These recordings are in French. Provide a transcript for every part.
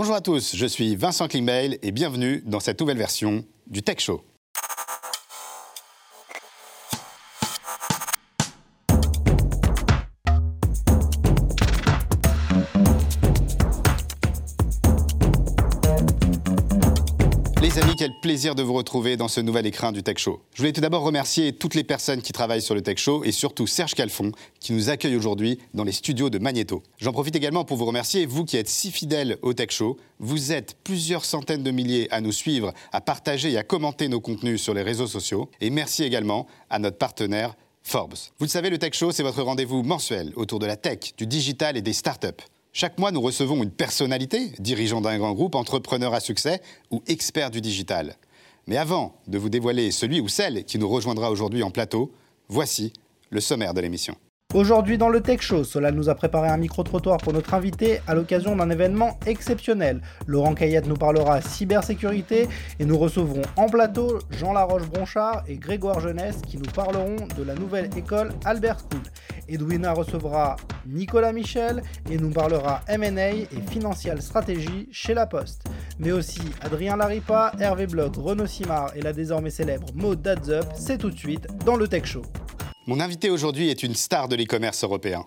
Bonjour à tous, je suis Vincent Klingbeil et bienvenue dans cette nouvelle version du Tech Show. Quel plaisir de vous retrouver dans ce nouvel écrin du Tech Show. Je voulais tout d'abord remercier toutes les personnes qui travaillent sur le Tech Show et surtout Serge Calfon qui nous accueille aujourd'hui dans les studios de Magneto. J'en profite également pour vous remercier, vous qui êtes si fidèles au Tech Show. Vous êtes plusieurs centaines de milliers à nous suivre, à partager et à commenter nos contenus sur les réseaux sociaux. Et merci également à notre partenaire Forbes. Vous le savez, le Tech Show, c'est votre rendez-vous mensuel autour de la tech, du digital et des startups. Chaque mois, nous recevons une personnalité, dirigeant d'un grand groupe, entrepreneur à succès ou expert du digital. Mais avant de vous dévoiler celui ou celle qui nous rejoindra aujourd'hui en plateau, voici le sommaire de l'émission. Aujourd'hui dans le Tech Show, Solal nous a préparé un micro-trottoir pour notre invité à l'occasion d'un événement exceptionnel. Laurent Caillette nous parlera cybersécurité et nous recevrons en plateau Jean Laroche-Bronchard et Grégoire Jeunesse qui nous parleront de la nouvelle école Albert School. Edwina recevra Nicolas Michel et nous parlera M&A et Financial Stratégie chez La Poste. Mais aussi Adrien Laripa, Hervé Bloch, Renaud Simard et la désormais célèbre Maud Dadzup, c'est tout de suite dans le Tech Show. Mon invité aujourd'hui est une star de l'e-commerce européen.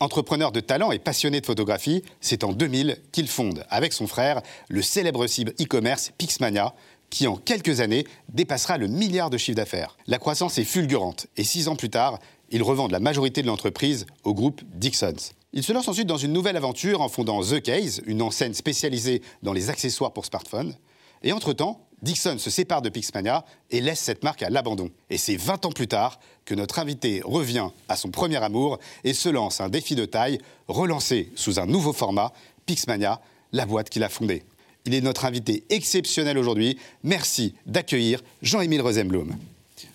Entrepreneur de talent et passionné de photographie, c'est en 2000 qu'il fonde, avec son frère, le célèbre site e-commerce Pixmania, qui en quelques années dépassera le milliard de chiffre d'affaires. La croissance est fulgurante et six ans plus tard, ils revendent la majorité de l'entreprise au groupe Dixons. Il se lance ensuite dans une nouvelle aventure en fondant The Case, une enseigne spécialisée dans les accessoires pour smartphones. Et entre-temps, Dixon se sépare de Pixmania et laisse cette marque à l'abandon. Et c'est 20 ans plus tard que notre invité revient à son premier amour et se lance un défi de taille, relancé sous un nouveau format, Pixmania, la boîte qu'il a fondée. Il est notre invité exceptionnel aujourd'hui. Merci d'accueillir Jean-Émile Rosenblum.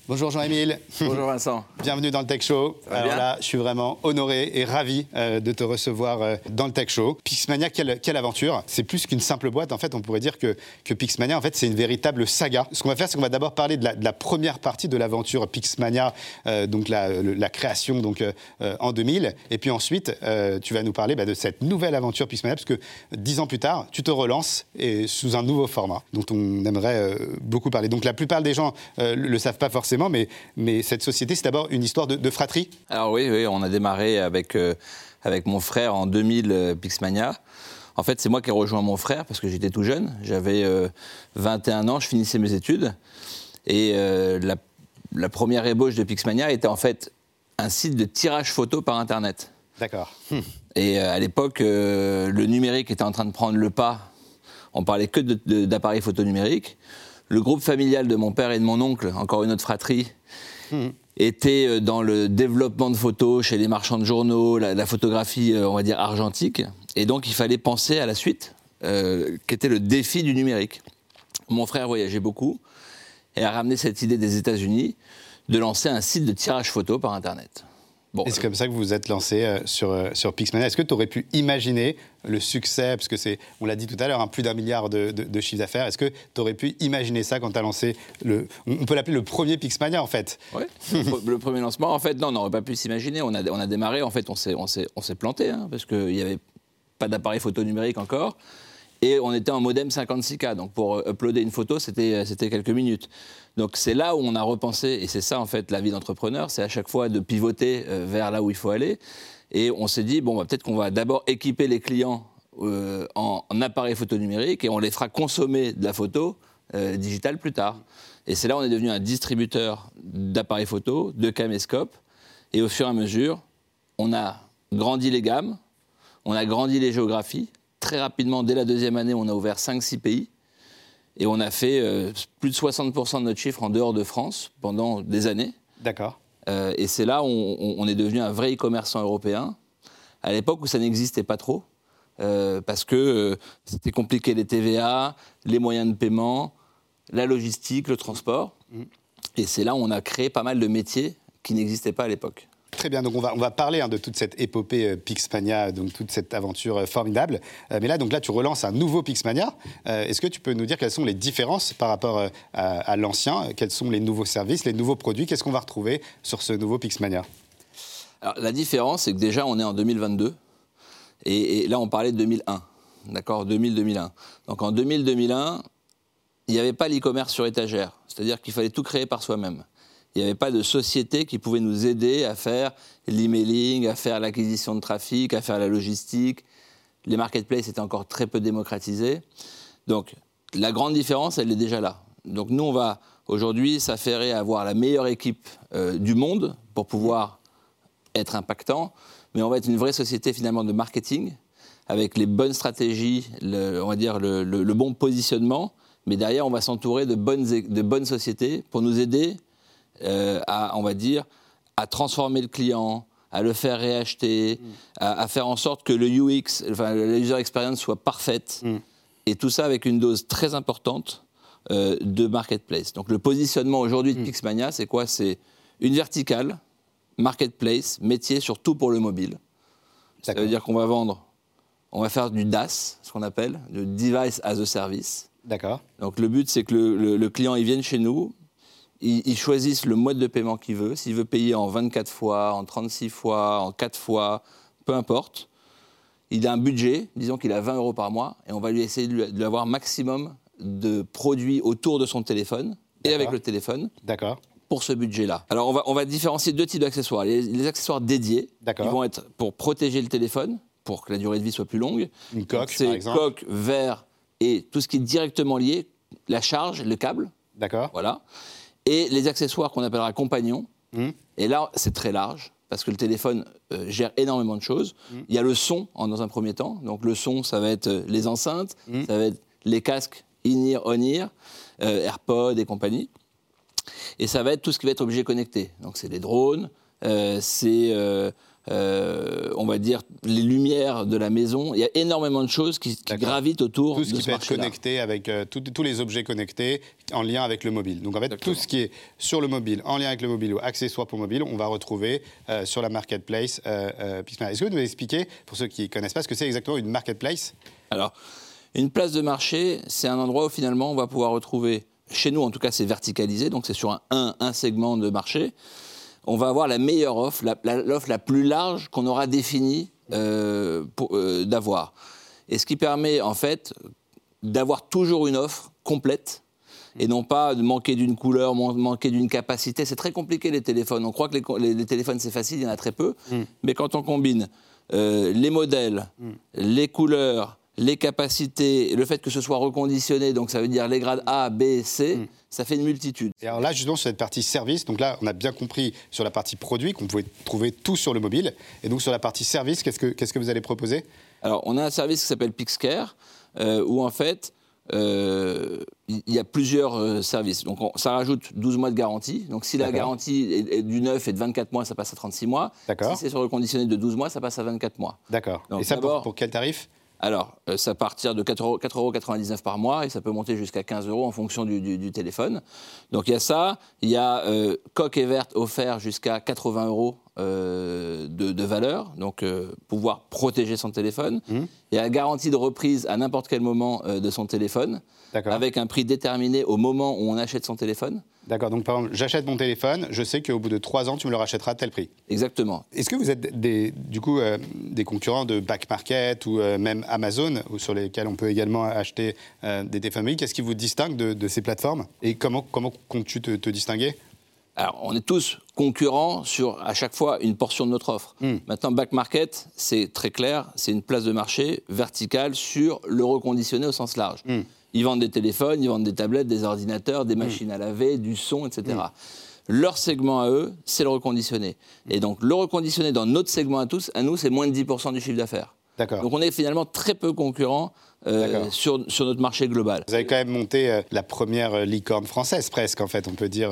Bonjour Jean-Émile. Bonjour Vincent. Bienvenue dans le Tech Show. Alors là, je suis vraiment honoré et ravi euh, de te recevoir euh, dans le Tech Show. Pixmania, quelle, quelle aventure C'est plus qu'une simple boîte. En fait, on pourrait dire que, que Pixmania, en fait, c'est une véritable saga. Ce qu'on va faire, c'est qu'on va d'abord parler de la, de la première partie de l'aventure Pixmania, euh, donc la, création donc en 2000. Et puis ensuite, tu vas nous parler bah, de cette nouvelle aventure Pixmania, parce que dix ans plus tard, tu te relances et sous un nouveau format dont on aimerait beaucoup parler. Donc la plupart des gens le le savent pas forcément, mais, mais cette société, c'est d'abord une histoire de, de fratrie. Alors oui, oui, on a démarré avec, euh, avec mon frère en 2000 euh, Pixmania. En fait, c'est moi qui ai rejoint mon frère parce que j'étais tout jeune. J'avais euh, 21 ans, je finissais mes études. Et euh, la, la première ébauche de Pixmania était en fait un site de tirage photo par Internet. D'accord. Et euh, à l'époque, euh, le numérique était en train de prendre le pas. On parlait que d'appareils photo numériques. Le groupe familial de mon père et de mon oncle, encore une autre fratrie, était euh, dans le développement de photos chez les marchands de journaux, la, la photographie, euh, on va dire, argentique. Et donc, il fallait penser à la suite, euh, qu'était le défi du numérique. Mon frère voyageait beaucoup et a ramené cette idée des États-Unis de lancer un site de tirage photo par Internet. Bon, Et c'est comme ça que vous vous êtes lancé euh, sur, euh, sur Pixmania. Est-ce que tu aurais pu imaginer le succès, parce que c'est, on l'a dit tout à l'heure, hein, plus d'un milliard de, de, de chiffre d'affaires. Est-ce que tu aurais pu imaginer ça quand tu as lancé le. On peut l'appeler le premier Pixmania, en fait? Pre- le premier lancement, en fait, non, on n'aurait pas pu s'imaginer. On a, on a démarré, en fait, on s'est, on s'est, on s'est planté, hein, parce qu'il n'y avait pas d'appareil photo numérique encore. Et on était en modem 56K. Donc pour euh, uploader une photo, c'était, euh, c'était quelques minutes. Donc c'est là où on a repensé, et c'est ça, en fait, la vie d'entrepreneur, c'est à chaque fois de pivoter euh, vers là où il faut aller. Et on s'est dit, bon, bah, peut-être qu'on va d'abord équiper les clients en, en appareil photo numérique et on les fera consommer de la photo digitale plus tard. Et c'est là où on est devenu un distributeur d'appareils photo, de caméscopes. Et au fur et à mesure, on a grandi les gammes, on a grandi les géographies. Très rapidement, dès la deuxième année, on a ouvert 5-6 pays. Et on a fait euh, plus de 60% de notre chiffre en dehors de France pendant des années. D'accord. Euh, et c'est là où on, on est devenu un vrai e-commerçant européen, à l'époque où ça n'existait pas trop, euh, parce que c'était compliqué les TVA, les moyens de paiement, la logistique, le transport. Et c'est là où on a créé pas mal de métiers qui n'existaient pas à l'époque. Très bien, donc on va, on va parler hein, de toute cette épopée euh, Pixmania, donc toute cette aventure euh, formidable. Euh, mais là, donc là, tu relances un nouveau Pixmania. Est-ce que tu peux nous dire quelles sont les différences par rapport à, l'ancien? Quels sont les nouveaux services, les nouveaux produits? Qu'est-ce qu'on va retrouver sur ce nouveau Pixmania? Alors, la différence, c'est que déjà, on est en 2022. Et, et là, on parlait de 2001. d'accord? 2000-2001. Donc en 2000-2001, il n'y avait pas l'e-commerce sur étagère, c'est-à-dire qu'il fallait tout créer par soi-même. Il n'y avait pas de société qui pouvait nous aider à faire l'emailing, à faire l'acquisition de trafic, à faire la logistique. Les marketplaces étaient encore très peu démocratisés. Donc la grande différence, elle est déjà là. Donc nous, on va aujourd'hui s'affairer à avoir la meilleure équipe euh, du monde pour pouvoir être impactant, mais on va être une vraie société finalement de marketing avec les bonnes stratégies, on va dire le, bon positionnement, mais derrière on va s'entourer de bonnes, de bonnes sociétés pour nous aider euh, à, on va dire, à transformer le client, à le faire réacheter, mm. à, faire en sorte que le UX, enfin, la user experience soit parfaite. Mm. Et tout ça avec une dose très importante euh, de marketplace. Donc le positionnement aujourd'hui de mm. Pixmania, c'est quoi? C'est une verticale, marketplace, métier surtout pour le mobile. Ça veut dire qu'on va vendre, on va faire du DAS, ce qu'on appelle, le Device as a Service. D'accord. Donc le but, c'est que le, le, client, il vienne chez nous, il, choisisse le mode de paiement qu'il veut. S'il veut payer en 24 fois, en 36 fois, en 4 fois, peu importe. Il a un budget, disons qu'il a 20 euros par mois, et on va lui essayer de lui avoir maximum de produits autour de son téléphone et avec le téléphone. D'accord. Pour ce budget-là. Alors, on va, on va différencier deux types d'accessoires. Les, accessoires dédiés, ils vont être pour protéger le téléphone, pour que la durée de vie soit plus longue. Une coque, par exemple. coque, verre et tout ce qui est directement lié, la charge, le câble. D'accord. Voilà. Et les accessoires qu'on appellera compagnons. Mmh. Et là, c'est très large parce que le téléphone euh, gère énormément de choses. Mmh. Il y a le son dans un premier temps. Donc le son, ça va être euh, les enceintes, mmh. ça va être les casques in-ear, on-ear, euh, AirPod et compagnie. Et ça va être tout ce qui va être objet connecté. Donc c'est les drones, euh, c'est, euh, on va dire, les lumières de la maison. Il y a énormément de choses qui, gravitent autour tout ce qui peut être connecté avec tous les objets connectés en lien avec le mobile. Donc en fait, tout ce qui est sur le mobile, en lien avec le mobile ou accessoires pour mobile, on va retrouver sur la marketplace Est-ce que vous nous expliquer, pour ceux qui ne connaissent pas, ce que c'est exactement une marketplace? Alors, une place de marché, c'est un endroit où finalement on va pouvoir retrouver, chez nous en tout cas c'est verticalisé, donc c'est sur un, un, segment de marché, on va avoir la meilleure offre, l'offre la, plus large qu'on aura définie euh, euh, d'avoir. Et ce qui permet en fait d'avoir toujours une offre complète et non pas de manquer d'une couleur, manquer d'une capacité. C'est très compliqué les téléphones. On croit que les, téléphones c'est facile, il y en a très peu. Mm. Mais quand on combine euh, les modèles, mm. les couleurs, les capacités, le fait que ce soit reconditionné, donc ça veut dire les grades A, B, C, hmm. ça fait une multitude. Et alors là, justement, sur cette partie service, donc là, on a bien compris sur la partie produit qu'on pouvait trouver tout sur le mobile. Et donc sur la partie service, qu'est-ce que, qu'est-ce que vous allez proposer? Alors, on a un service qui s'appelle Pixcare, euh, où en fait, euh, il y a plusieurs euh, services. Donc ça rajoute 12 mois de garantie. Donc si la garantie est, du 9 et de 24 mois, ça passe à 36 mois. Si c'est sur le conditionné de 12 mois, ça passe à 24 mois. D'accord. Et ça pour quel tarif? Alors, euh, ça partir de 4,99 euros par mois et ça peut monter jusqu'à 15 euros en fonction du, téléphone. Donc il y a ça. Il y a euh, coque et verte offert jusqu'à 80 euros euh, de, valeur, donc pouvoir protéger son téléphone. Mmh. Il y a la garantie de reprise à n'importe quel moment de son téléphone, avec un prix déterminé au moment où on achète son téléphone. D'accord, donc par exemple, j'achète mon téléphone, je sais qu'au bout de trois ans, tu me le rachèteras à tel prix. Exactement. Est-ce que vous êtes des, du coup euh, des concurrents de Back Market ou euh, même Amazon, sur lesquels on peut également acheter euh, des téléphones Qu'est-ce qui vous distingue de, ces plateformes? Et comment, comment comptes-tu te, distinguer? Alors, on est tous concurrents sur à chaque fois une portion de notre offre. Hmm. Maintenant, back market, c'est très clair, c'est une place de marché verticale sur le reconditionné au sens large. Hmm. Ils vendent des téléphones, ils vendent des tablettes, des ordinateurs, des mm. machines à laver, du son, etc. Mm. Leur segment à eux, c'est le reconditionné. Et donc, le reconditionné dans notre segment à tous, à nous, c'est moins de 10% du chiffre d'affaires. Donc, on est finalement très peu concurrents euh, sur, sur, notre marché global. Vous avez quand même monté euh, la première euh, licorne française, presque, en fait, on peut dire,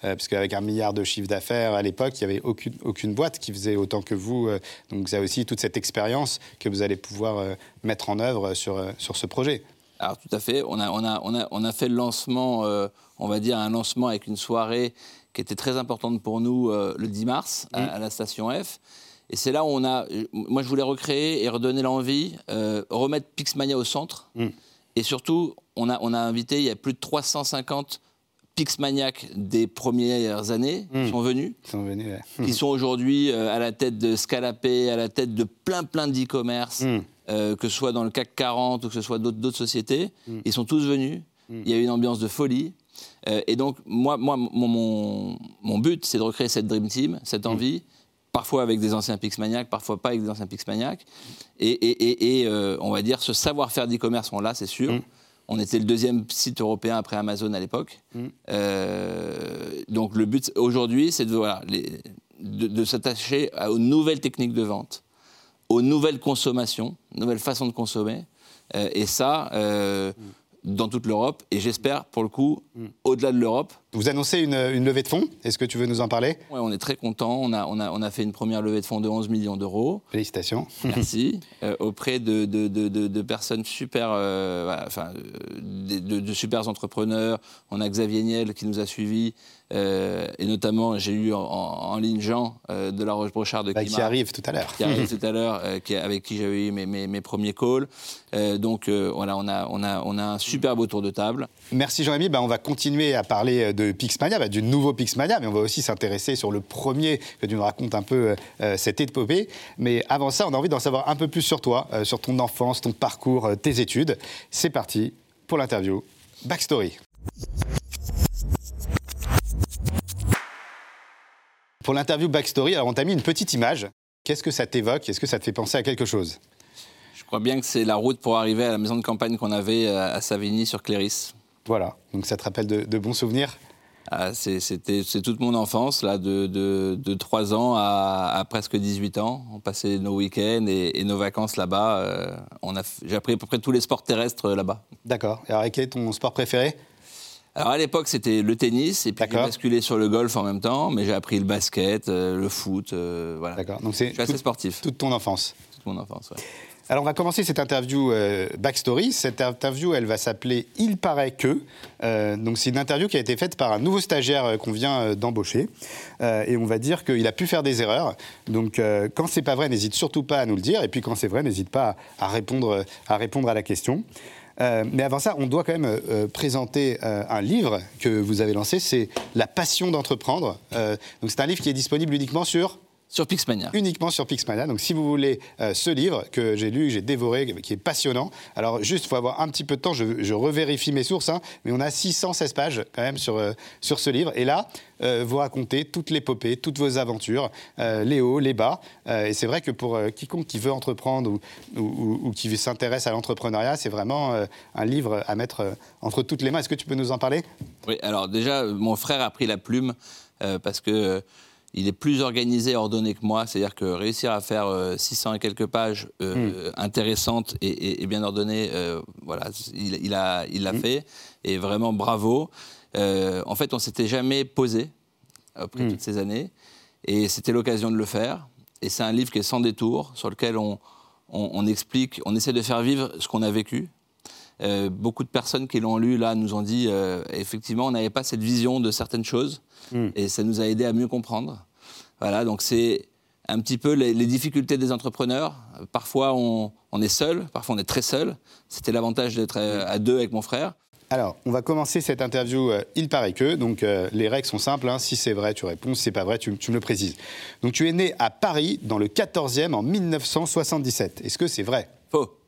parce qu'avec un milliard de chiffre d'affaires à l'époque, il n'y avait aucune, aucune boîte qui faisait autant que vous. donc, vous avez aussi toute cette expérience que vous allez pouvoir mettre en œuvre sur, sur ce projet. Alors tout à fait, on a, on a, on a, on a fait le lancement, euh, on va dire un lancement avec une soirée qui était très importante pour nous euh, le 10 mars à, la station F. Et c'est là où on a, moi je voulais recréer et redonner l'envie, euh, remettre Pixmania au centre. Mm. Et surtout, on a, on a invité, il y a plus de 350 Pixmaniacs des premières années qui mm. sont venus, sont venus qui sont aujourd'hui à la tête de Scalapé, à la tête de plein plein d'e-commerce. Mm. euh, que ce soit dans le CAC 40 ou que ce soit d'autres sociétés. Mm. Ils sont tous venus. Il y a eu une ambiance de folie. Euh, et donc, moi, moi mon, mon- mon but, c'est de recréer cette Dream Team, cette Mm. envie, parfois avec des anciens Pixmaniacs, parfois pas avec des anciens Pixmaniacs. Et, et, et, et, euh, on va dire, ce savoir-faire d'e-commerce, on l'a, c'est sûr. Mm. On était le deuxième site européen après Amazon à l'époque. Euh, donc le but aujourd'hui, c'est de, voilà, les- de, de s'attacher aux nouvelles techniques de vente, aux nouvelles consommations, nouvelles façons de consommer. Euh, et ça, euh, dans toute l'Europe. Et j'espère, pour le coup, au-delà de l'Europe, Vous annoncez une, une levée de fonds. Est-ce que tu veux nous en parler? Ouais, on est très content. On a, on, a, on a fait une première levée de fonds de 11 millions d'euros. Félicitations. Merci. Euh, auprès de, de, de, de- de personnes super, euh, enfin, de, super entrepreneurs. On a Xavier Niel qui nous a suivis. euh, et notamment, j'ai eu en, ligne Jean de la Roche-Brochard de Bah, Climat qui arrive tout à l'heure. qui arrive tout à l'heure, avec qui j'avais eu mes, mes- mes premiers calls. Donc voilà, on a, on, a, on a un super beau tour de table. Merci Jean-Rémy. Bah, on va continuer à parler de Pixmania, bah, du nouveau Pixmania, mais on va aussi s'intéresser sur le premier, que tu nous racontes un peu euh, cette épopée. Mais avant ça, on a envie d'en savoir un peu plus sur toi, euh, sur ton enfance, ton parcours, euh, tes études. C'est parti pour l'interview. Backstory. Pour l'interview Backstory, alors on t'a mis une petite image. Qu'est-ce que ça t'évoque? Est-ce que ça te fait penser à quelque chose? Je crois bien que c'est la route pour arriver à la maison de campagne qu'on avait euh, à Savigny sur Cléris. Voilà, donc ça te rappelle de, de bons souvenirs? Ah, c'est- C'était c'est toute mon enfance, là, de, de, de 3 ans à, à presque 18 ans. On passait nos week-ends et, et nos vacances là-bas. euh, on a f- J'ai appris à peu près tous les sports terrestres euh, là-bas. D'accord. Et alors, quel est ton sport préféré? Alors à l'époque, c'était le tennis, et puis j'ai basculé sur le golf en même temps, mais j'ai appris le basket, euh, le foot, euh, voilà. D'accord. Donc c'est Je suis assez sportif, toute ton enfance. toute mon enfance. ouais. Alors on va commencer cette interview euh, backstory. Cette interview, elle va s'appeler Il paraît que. Euh, donc c'est une interview qui a été faite par un nouveau stagiaire euh, qu'on vient d'embaucher. Et on va dire qu'il a pu faire des erreurs. Donc quand c'est pas vrai, n'hésite surtout pas à nous le dire. Et puis quand c'est vrai, n'hésite pas à, répondre, à répondre à la question. Mais avant ça, on doit quand même présenter un livre que vous avez lancé. C'est La passion d'entreprendre. Donc c'est un livre qui est disponible uniquement sur Sur Pixmania. uniquement sur Pixmania. Donc si vous voulez euh, ce livre que j'ai lu, que j'ai dévoré, qui est passionnant, alors juste, il faut avoir un petit peu de temps, je, je revérifie mes sources, hein, mais on a 616 pages quand même sur, euh, sur ce livre. Et là, euh, vous racontez toute l'épopée, toutes vos aventures, les hauts, les bas. Et c'est vrai que pour quiconque qui veut entreprendre ou, ou- ou- ou qui s'intéresse à l'entrepreneuriat, c'est vraiment un livre à mettre entre toutes les mains. Est-ce que tu peux nous en parler? Oui, alors déjà, mon frère a pris la plume parce que il est plus organisé et ordonné que moi. C'est-à-dire que réussir à faire euh, 600 et quelques pages euh, intéressantes et, et- et bien ordonnées, euh, voilà, il, il a, il l'a fait. Et vraiment, bravo. Euh, en fait, on s'était jamais posé après toutes ces années. Et c'était l'occasion de le faire. Et c'est un livre qui est sans détour, sur lequel on, on- on explique, on essaie de faire vivre ce qu'on a vécu. Euh, beaucoup de personnes qui l'ont lu là nous ont dit euh, effectivement on n'avait pas cette vision de certaines choses et ça nous a aidé à mieux comprendre. Voilà donc c'est un petit peu les, les difficultés des entrepreneurs. Parfois on, on est seul, parfois on est très seul. C'était l'avantage d'être euh, à deux avec mon frère. Alors, on va commencer cette interview. euh, il paraît que. Donc, euh, les règles sont simples. hein. Si c'est vrai, tu réponds. Si c'est pas vrai, tu, tu me le précises. Donc, tu es né à Paris, dans le 14e, en 1977. Est-ce que c'est vrai? Faux.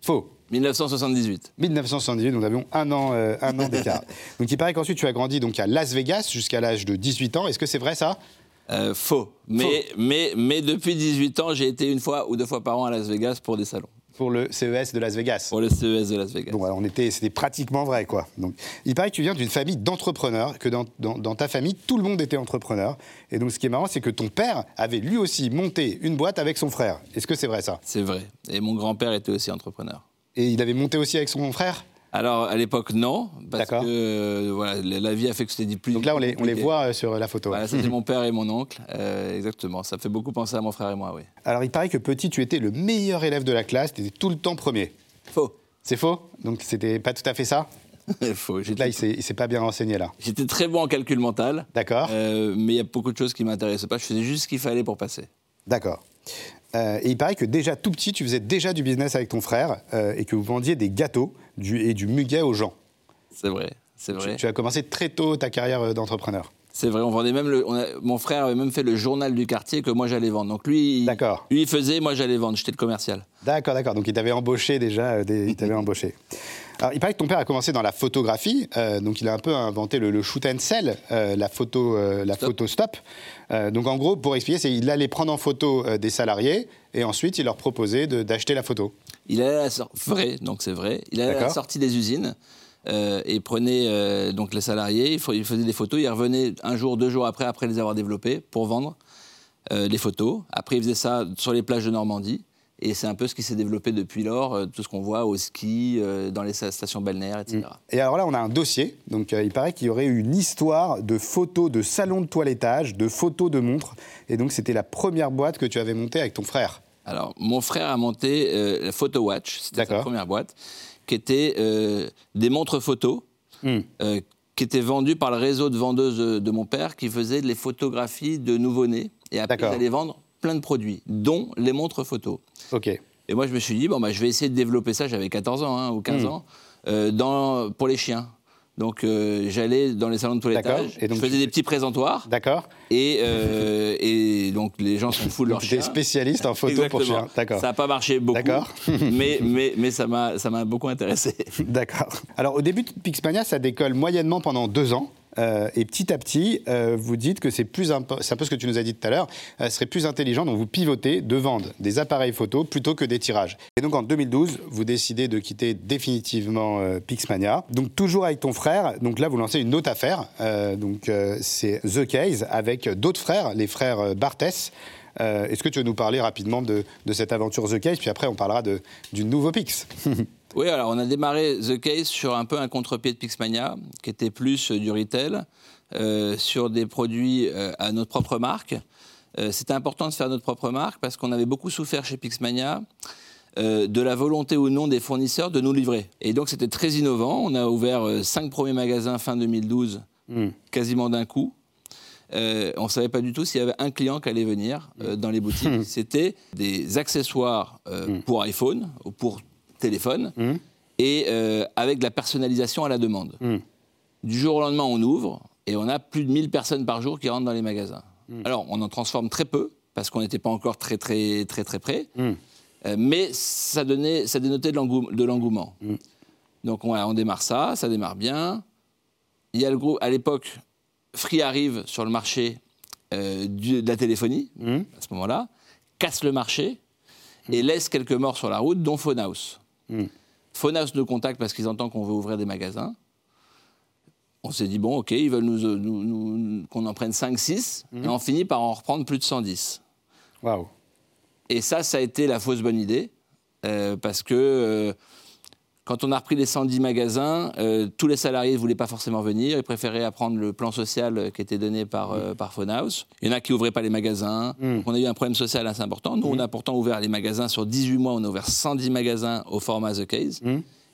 Faux. 1978. 1978, nous avions un an, euh, un an d'écart. donc, il paraît qu'ensuite, tu as grandi donc, à Las Vegas jusqu'à l'âge de 18 ans. Est-ce que c'est vrai, ça? Euh, faux. Mais, mais, mais depuis 18 ans, j'ai été une fois ou deux fois par an à Las Vegas pour des salons. Pour le CES de Las Vegas Pour le CES de Las Vegas. Bon, alors on était, c'était pratiquement vrai, quoi. Donc, il paraît que tu viens d'une famille d'entrepreneurs, que dans, dans- dans ta famille, tout le monde était entrepreneur. Et donc, ce qui est marrant, c'est que ton père avait lui aussi monté une boîte avec son frère. Est-ce que c'est vrai, ça? C'est vrai. Et mon grand-père était aussi entrepreneur. Et il avait monté aussi avec son frère? Alors, à l'époque, non, parce D'accord. que euh, voilà, la vie a fait que c'était dit plus. Donc là, on les, on les compliqué. voit euh, sur la photo. Voilà, c'était mon père et mon oncle, euh, exactement. Ça fait beaucoup penser à mon frère et moi, oui. Alors, il paraît que petit, tu étais le meilleur élève de la classe, tu étais tout le temps premier. Faux. C'est faux? Donc, c'était pas tout à fait ça? Faux. Là, il s'est il s'est pas bien renseigné, là. j'étais très bon en calcul mental, D'accord euh, mais il y a beaucoup de choses qui m'intéressaient pas. Je faisais juste ce qu'il fallait pour passer. D'accord. Euh, et il paraît que déjà tout petit, tu faisais déjà du business avec ton frère euh, et que vous vendiez des gâteaux du, et du muguet aux gens. C'est vrai, c'est vrai. tu as commencé très tôt ta carrière euh, d'entrepreneur. C'est vrai, on vendait même le, on a- mon frère avait même fait le journal du quartier que moi j'allais vendre. Donc lui, il, D'accord. lui il faisait, moi j'allais vendre. J'étais le commercial. D'accord, d'accord. Donc il t'avait embauché déjà, euh, des- il t'avait embauché. Alors, il paraît que ton père a commencé dans la photographie, euh, donc il a un peu inventé le, le shoot and sell, euh, la photo, euh, la Stop. photo stop. Euh, donc en gros, pour expliquer, c'est il allait prendre en photo euh, des salariés et ensuite il leur proposait de- d'acheter la photo. Il allait à la sor- vrai, donc c'est vrai. Il allait à la D'accord. sortie des usines euh, et prenait donc les salariés. Il, faisait des photos. Il revenait un jour, deux jours après, après les avoir développées, pour vendre les photos. Après, il faisait ça sur les plages de Normandie. Et c'est un peu ce qui s'est développé depuis lors, euh, tout ce qu'on voit au ski, euh, dans les sta- stations balnéaires, etc. Et alors là, on a un dossier. Donc euh, il paraît qu'il y aurait eu une histoire de photos de salon de toilettage, de photos de montres. Et donc c'était la première boîte que tu avais montée avec ton frère. Alors, mon frère a monté euh, la Photo Watch, c'était sa première boîte, qui était euh, des montres photos, euh, qui étaient vendues par le réseau de vendeuses de, mon père, qui faisait les photographies de nouveau-nés. Et après, ils allaient vendre plein de produits, dont les montres photos. Ok. Et moi, je me suis dit, bon, bah, je vais essayer de développer ça, j'avais 14 ans hein, ou 15 Hmm. ans, euh, dans, pour les chiens. Donc, euh, j'allais dans les salons de D'accord. toilettage, Et donc, je faisais tu- des petits présentoirs, D'accord. et, euh, et donc les gens sont fous de leurs Tu es chiens. spécialiste en photo pour chiens. D'accord. Ça n'a pas marché beaucoup. D'accord. mais, mais, mais ça m'a ça m'a beaucoup intéressé. D'accord. Alors au début de Pixmania, ça décolle moyennement pendant deux ans. Euh, et petit à petit, euh, vous dites que c'est plus c'est un peu ce que tu nous as dit tout à l'heure, euh, serait plus intelligent, donc vous pivotez de vendre des appareils photo plutôt que des tirages. Et donc en 2012, vous décidez de quitter définitivement euh, Pixmania. Donc toujours avec ton frère, donc là vous lancez une autre affaire, donc c'est The Case avec d'autres frères, les frères Barthès. Est-ce que tu veux nous parler rapidement de, cette aventure The Case, puis après on parlera du nouveau Pix Oui, alors on a démarré The Case sur un peu un contre-pied de Pixmania, qui était plus euh, du retail, euh, sur des produits euh, à notre propre marque. Euh, C'était important de faire notre propre marque parce qu'on avait beaucoup souffert chez Pixmania euh, de la volonté ou non des fournisseurs de nous livrer. Et donc c'était très innovant. On a ouvert euh, cinq premiers magasins fin 2012, quasiment d'un coup. Euh, on ne savait pas du tout s'il y avait un client qui allait venir dans les boutiques. C'était des accessoires euh, pour iPhone ou pour téléphone et euh, avec de la personnalisation à la demande. Du jour au lendemain, on ouvre et on a plus de 1000 personnes par jour qui rentrent dans les magasins. Alors, on en transforme très peu parce qu'on n'était pas encore très, très, très, très près. Euh, mais ça, donnait, ça dénotait de l'engou- de l'engouement. Donc, on, on démarre ça, ça démarre bien. Il y a le groupe, à l'époque, Free arrive sur le marché euh, du- de la téléphonie, à ce moment-là, casse le marché et laisse quelques morts sur la route, dont Phonehouse. Phonehouse nous contacte parce qu'ils entendent qu'on veut ouvrir des magasins. On s'est dit, bon, ok, ils veulent nous, nous- nous- qu'on en prenne 5-6, et on finit par en reprendre plus de 110. Waouh. Et ça, ça a été la fausse bonne idée, euh, parce que euh, quand on a repris les 110 magasins, euh, tous les salariés ne voulaient pas forcément venir, ils préféraient apprendre le plan social euh, qui était donné par, euh, par Phonehouse. Il y en a qui n'ouvraient pas les magasins, Donc on a eu un problème social assez important. Nous, on a pourtant ouvert les magasins sur 18 mois, on a ouvert 110 magasins au format The Case,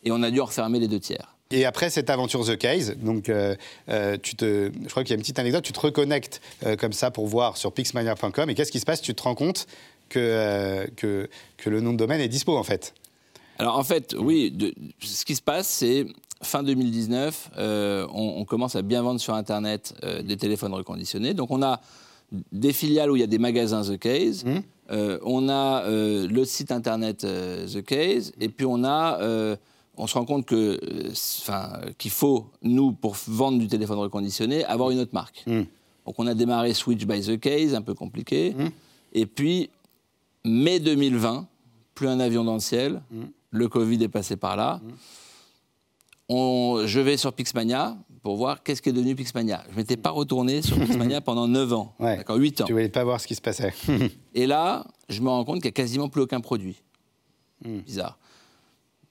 et on a dû en refermer les deux tiers. Et après cette aventure The Case, donc euh, euh, tu te, je crois qu'il y a une petite anecdote, tu te reconnectes euh, comme ça pour voir sur pixmania.com et qu'est-ce qui se passe? Tu te rends compte que, que, que le nom de domaine est dispo en fait. Alors en fait, oui, de- ce qui se passe, c'est fin 2019, euh, on, on commence à bien vendre sur Internet euh, des téléphones reconditionnés. Donc on a des filiales où il y a des magasins The Case, euh, on a le site Internet The Case, et puis on a... on se rend compte que, qu'il faut, nous, pour vendre du téléphone reconditionné, avoir une autre marque. Donc on a démarré Switch by The Case, un peu compliqué. Et puis, mai 2020, plus un avion dans le ciel, le Covid est passé par là. On- je vais sur Pixmania pour voir qu'est-ce qui est devenu Pixmania. Je ne m'étais pas retourné sur Pixmania pendant 9 ans, Ouais. d'accord, 8 ans. Tu voulais pas voir ce qui se passait. Et là, je me rends compte qu'il n'y a quasiment plus aucun produit. Bizarre.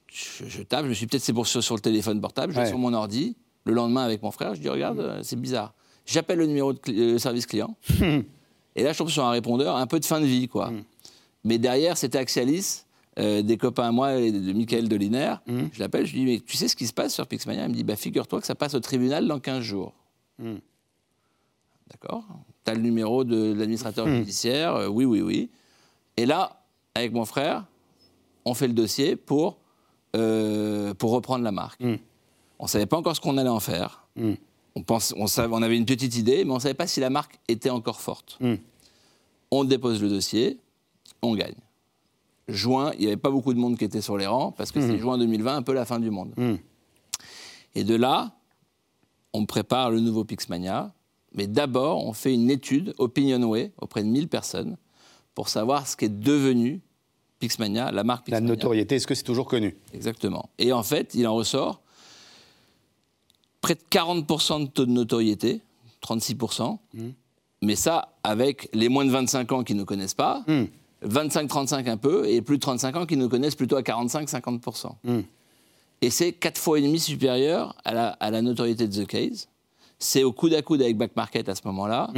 Je, je tape, je me suis peut-être c'est pour sur, sur le téléphone portable, je vais sur mon ordi, le lendemain avec mon frère, je dis regarde, euh, c'est bizarre. J'appelle le numéro de euh, service client, et là je tombe sur un répondeur un peu de fin de vie, quoi. Mais derrière, c'était Axialis, euh, des copains à moi, et de Michael Deliner. Je l'appelle, je lui dis, mais tu sais ce qui se passe sur Pixmania? Il me dit, bah, figure-toi que ça passe au tribunal dans 15 jours. D'accord? Tu as le numéro de l'administrateur judiciaire, euh, oui, oui, oui. Et là, avec mon frère, on fait le dossier pour, euh, pour reprendre la marque. On ne savait pas encore ce qu'on allait en faire. On, pense, on, savait, on avait une petite idée, mais on ne savait pas si la marque était encore forte. On dépose le dossier, on gagne. Juin, il n'y avait pas beaucoup de monde qui était sur les rangs, parce que c'est juin 2020, un peu la fin du monde. Hmm. Et de là, on prépare le nouveau Pixmania, mais d'abord, on fait une étude Opinionway auprès de 1000 personnes pour savoir ce qu'est devenu Pixmania, la marque La Pixmania. notoriété, est-ce que c'est toujours connu? Exactement. Et en fait, il en ressort près de 40% de taux de notoriété, 36%. Mais ça, avec les moins de 25 ans qui ne connaissent pas, 25-35 un peu, et plus de 35 ans qui nous connaissent plutôt à 45-50%. Et c'est 4 fois et demi supérieur à la, à la notoriété de The Case. C'est au coude à coude avec Back Market à ce moment-là.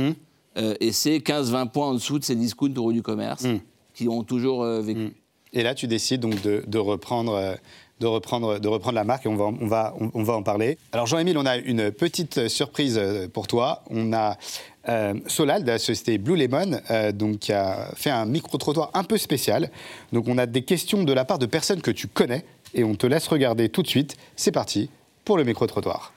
Euh, et c'est 15-20 points en dessous de ces discounts au rue du commerce qui ont toujours euh, vécu. Et là, tu décides donc de, de reprendre, euh, de, reprendre, de reprendre la marque et on va, on va, on, va en parler. Alors, Jean-Émile, on a une petite surprise pour toi. On a euh, Solal de la société Blue Lemon euh, donc, qui a fait un micro-trottoir un peu spécial. Donc, on a des questions de la part de personnes que tu connais et on te laisse regarder tout de suite. C'est parti pour le micro-trottoir.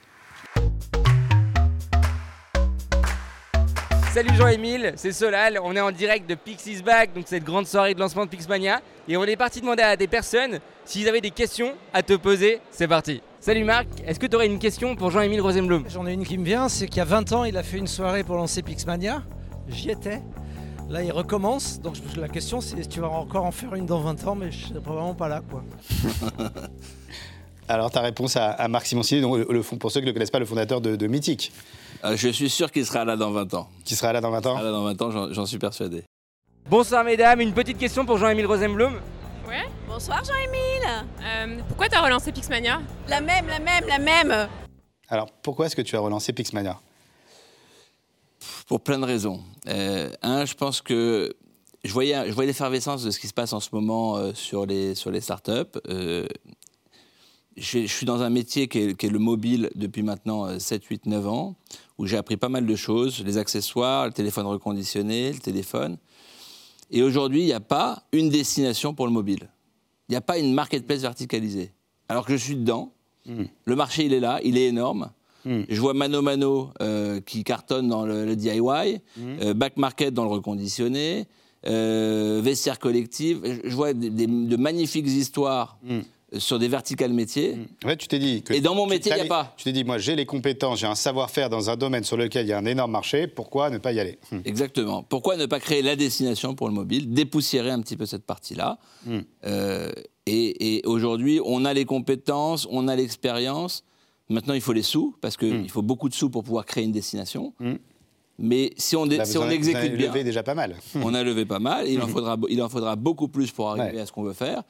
Salut Jean-Émile, c'est Solal, on est en direct de Pixis Back, donc cette grande soirée de lancement de Pixmania, et on est parti demander à des personnes s'ils avaient des questions à te poser, c'est parti. Salut Marc, est-ce que tu aurais une question pour Jean-Émile Rosenblum? J'en ai une qui me vient, c'est qu'il y a 20 ans, il a fait une soirée pour lancer Pixmania. J'y étais. Là, il recommence. Donc je- la question, c'est si tu vas encore en faire une dans 20 ans, mais je serai probablement pas là, quoi. Alors, ta réponse à, à Marc Simoncini, donc, le, le fond- pour ceux qui ne le connaissent pas, le fondateur de, de Mythique, Euh, je suis sûr qu'il sera là dans 20 ans. qui sera là dans 20 ans. Là, dans 20 ans, j'en- j'en suis persuadé. Bonsoir mesdames, une petite question pour Jean-Émile Rosenblum. Ouais. Bonsoir Jean-Émile Euh, pourquoi t'as relancé Pixmania La même, la même, la même Alors, pourquoi est-ce que tu as relancé Pixmania Pour plein de raisons. Euh, un, je pense que je voyais, je voyais l'effervescence de ce qui se passe en ce moment euh, sur, les, sur les startups. Euh, je, je suis dans un métier qui est, qui est le mobile depuis maintenant euh, 7, 8, 9 ans, où j'ai appris pas mal de choses, les accessoires, le téléphone reconditionné, le téléphone. Et aujourd'hui, il n'y a pas une destination pour le mobile. Il n'y a pas une marketplace verticalisée. Alors que je suis dedans, le marché, il est là, il est énorme. Je vois Mano Mano euh, qui cartonne dans le, le DIY, euh, Back Market dans le reconditionné, euh, Vestiaire collective. Je, je vois des- des- de magnifiques histoires sur des verticales métiers. En fait, tu t'es dit que. Et dans mon métier, il y a pas. Tu t'es dit, moi, j'ai les compétences, j'ai un savoir-faire dans un domaine sur lequel il y a un énorme marché, pourquoi ne pas y aller? Hum. Exactement. Pourquoi ne pas créer la destination pour le mobile, dépoussiérer un petit peu cette partie-là? Euh, Et, et aujourd'hui, on a les compétences, on a l'expérience. Maintenant, il faut les sous, parce qu'il faut beaucoup de sous pour pouvoir créer une destination. Mais si on, Là, si en on vous en avez exécute bien, levé déjà pas mal. on a levé pas mal. Il en faudra, il en faudra beaucoup plus pour arriver Ouais. à ce qu'on veut faire.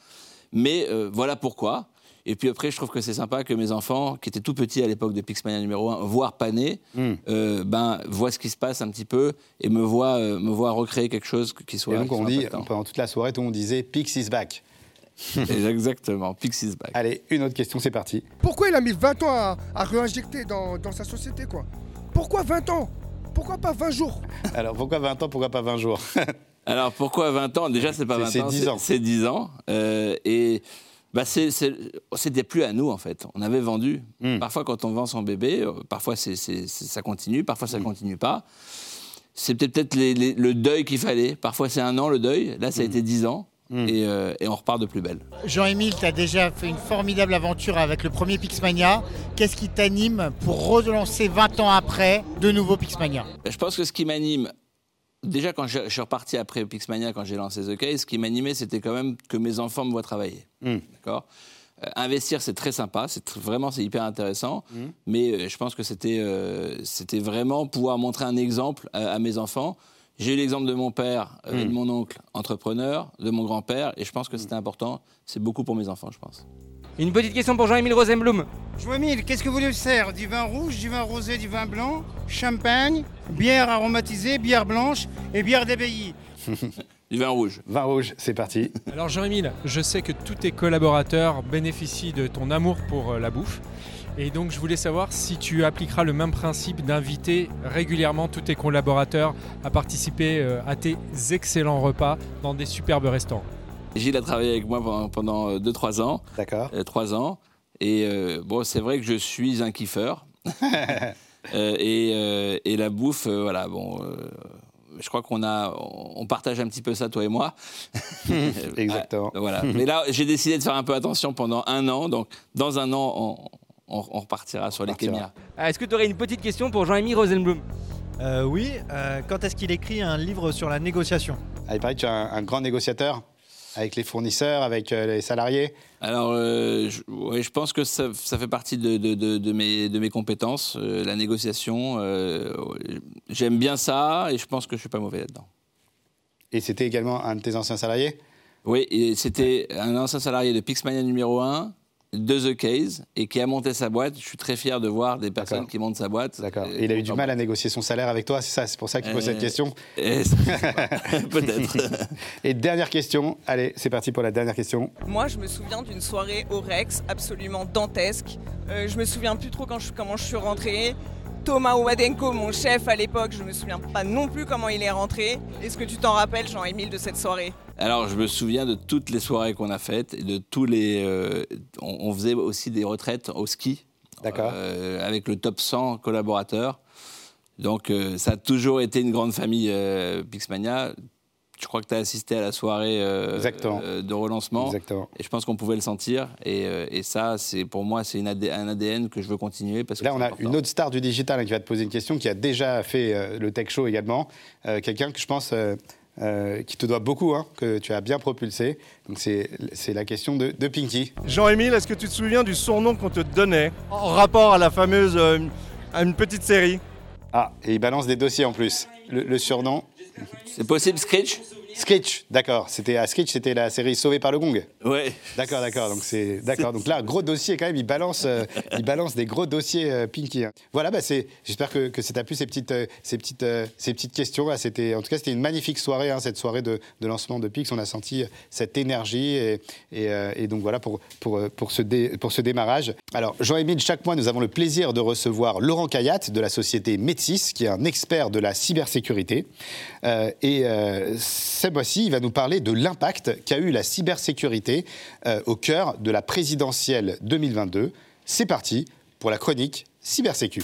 Mais euh, voilà pourquoi. Et puis après, je trouve que c'est sympa que mes enfants, qui étaient tout petits à l'époque de Pixmania numéro 1, voire pas nés, euh, ben, voient ce qui se passe un petit peu et me voient, euh, me voient recréer quelque chose qui soit. Et donc, on dit, pendant toute la soirée, tout le monde disait Pix is back. Exactement, Pixie's back. Allez, une autre question, c'est parti. Pourquoi il a mis 20 ans à, à réinjecter dans, dans sa société, quoi? Pourquoi 20 ans? Pourquoi pas 20 jours? Alors, pourquoi 20 ans, pourquoi pas 20 jours? Alors pourquoi 20 ans? Déjà, c'est pas C'est- 20 c'est ans, 10 ans. C'est 10 ans. Euh, et bah, c'était plus à nous, en fait. On avait vendu. Hmm. Parfois, quand on vend son bébé, euh, parfois ça continue, parfois ça continue pas. C'est peut-être le deuil qu'il fallait. Parfois, c'est un an le deuil. Là, ça a été 10 ans. Et, euh, et on repart de plus belle. Jean-Émile, tu as déjà fait une formidable aventure avec le premier Pixmania. Qu'est-ce qui t'anime pour relancer 20 ans après de nouveau Pixmania? Je pense que ce qui m'anime, déjà quand je, je suis reparti après Pixmania, quand j'ai lancé The Case, ce qui m'animait, c'était quand même que mes enfants me voient travailler. D'accord? Euh, Investir, c'est très sympa, c'est vraiment c'est hyper intéressant, mais euh, je pense que c'était euh, c'était vraiment pouvoir montrer un exemple à, à mes enfants. J'ai eu l'exemple de mon père et de mon oncle entrepreneur, de mon grand-père, et je pense que c'était important. C'est beaucoup pour mes enfants, je pense. Une petite question pour Jean-Émile Rosenblum. Joamil, qu'est-ce que vous voulez faire? Du vin rouge, du vin rosé, du vin blanc, champagne, bière aromatisée, bière blanche et bière d'abbaye Du vin rouge. Vin rouge, c'est parti. Alors Jean-Émile, je sais que tous tes collaborateurs bénéficient de ton amour pour euh, la bouffe. Et donc je voulais savoir si tu appliqueras le même principe d'inviter régulièrement tous tes collaborateurs à participer euh, à tes excellents repas dans des superbes restaurants. Gilles a travaillé avec moi pendant- pendant 2-3 ans. D'accord. euh, trois ans. Et euh, bon, c'est vrai que je suis un kiffeur. Euh, et, euh, et la bouffe, euh, voilà, bon. euh, je crois qu'on a, on partage un petit peu ça, toi et moi. Exactement. Voilà. Mais là, j'ai décidé de faire un peu attention pendant un an. Donc, dans un an, on, on- on repartira sur les kémias. Ah, Est-ce que tu aurais une petite question pour Jean-Émile Rosenblum? Euh, oui, euh, quand est-ce qu'il écrit un livre sur la négociation? Ah, il paraît que tu es un, un grand négociateur avec les fournisseurs, avec euh, les salariés? Alors, euh, je, ouais, je pense que ça, ça fait partie de, de- de- de mes, de mes compétences, euh, la négociation. euh, J'aime bien ça et je pense que je suis pas mauvais là-dedans. Et c'était également un de tes anciens salariés? Oui, c'était un ancien salarié de Pixmania numéro 1, de The Case, et qui a monté sa boîte. Je suis très fier de voir des personnes qui montent sa boîte. D'accord. Et il a eu du mal à négocier son salaire avec toi, c'est ça C'est pour ça qu'il pose Euh, cette question et- Peut-être. Et dernière question. Allez, c'est parti pour la dernière question. Moi, je me souviens d'une soirée au Rex absolument dantesque. Euh, je me souviens plus trop quand je- comment je suis rentrée. Thomas Ouadenko, mon chef à l'époque, je me souviens pas non plus comment il est rentré. Est-ce que tu t'en rappelles, Jean-Émile, de cette soirée? Alors, je me souviens de toutes les soirées qu'on a faites et de tous les. euh, on, on faisait aussi des retraites au ski. D'accord. euh, avec le top 100 collaborateurs. Donc, euh, ça a toujours été une grande famille Pixmania. Je crois que tu as assisté à la soirée de relancement. Exactement. Et je pense qu'on pouvait le sentir. Et, et ça, c'est pour moi, c'est AD un ADN que je veux continuer. Parce que Là, on a important. une autre star du digital qui va te poser une question, qui a déjà fait le tech show également. Quelqu'un que je pense euh, qui te doit beaucoup, hein, que tu as bien propulsé. Donc, c'est c'est la question de, de Pinky. Jean-Émile, est-ce que tu te souviens du surnom qu'on te donnait en rapport à la fameuse. euh, à une petite série? Ah, et il balance des dossiers en plus. Le, le surnom C'est possible, Screech Sketch, d'accord. C'était à Sketch, c'était la série Sauvée par le Gong. Ouais. D'accord, d'accord. Donc c'est d'accord. Donc là, gros dossier quand même. Il balance, euh, il balance des gros dossiers euh, Pinky. hein. Voilà, bah c'est. J'espère que, que ça t'a plu ces petites, euh, ces petites, ces petites questions. Là, c'était, en tout cas, c'était une magnifique soirée. hein, cette soirée de, de lancement de Pix, on a senti cette énergie et, et, et donc voilà pour pour pour ce dé- pour ce démarrage. Alors Jean-Émile, chaque mois, nous avons le plaisir de recevoir Laurent Kayat de la société Metis, qui est un expert de la cybersécurité. Et ce mois-ci, il va nous parler de l'impact qu'a eu la cybersécurité euh, au cœur de la présidentielle 2022. C'est parti pour la chronique Cybersécu.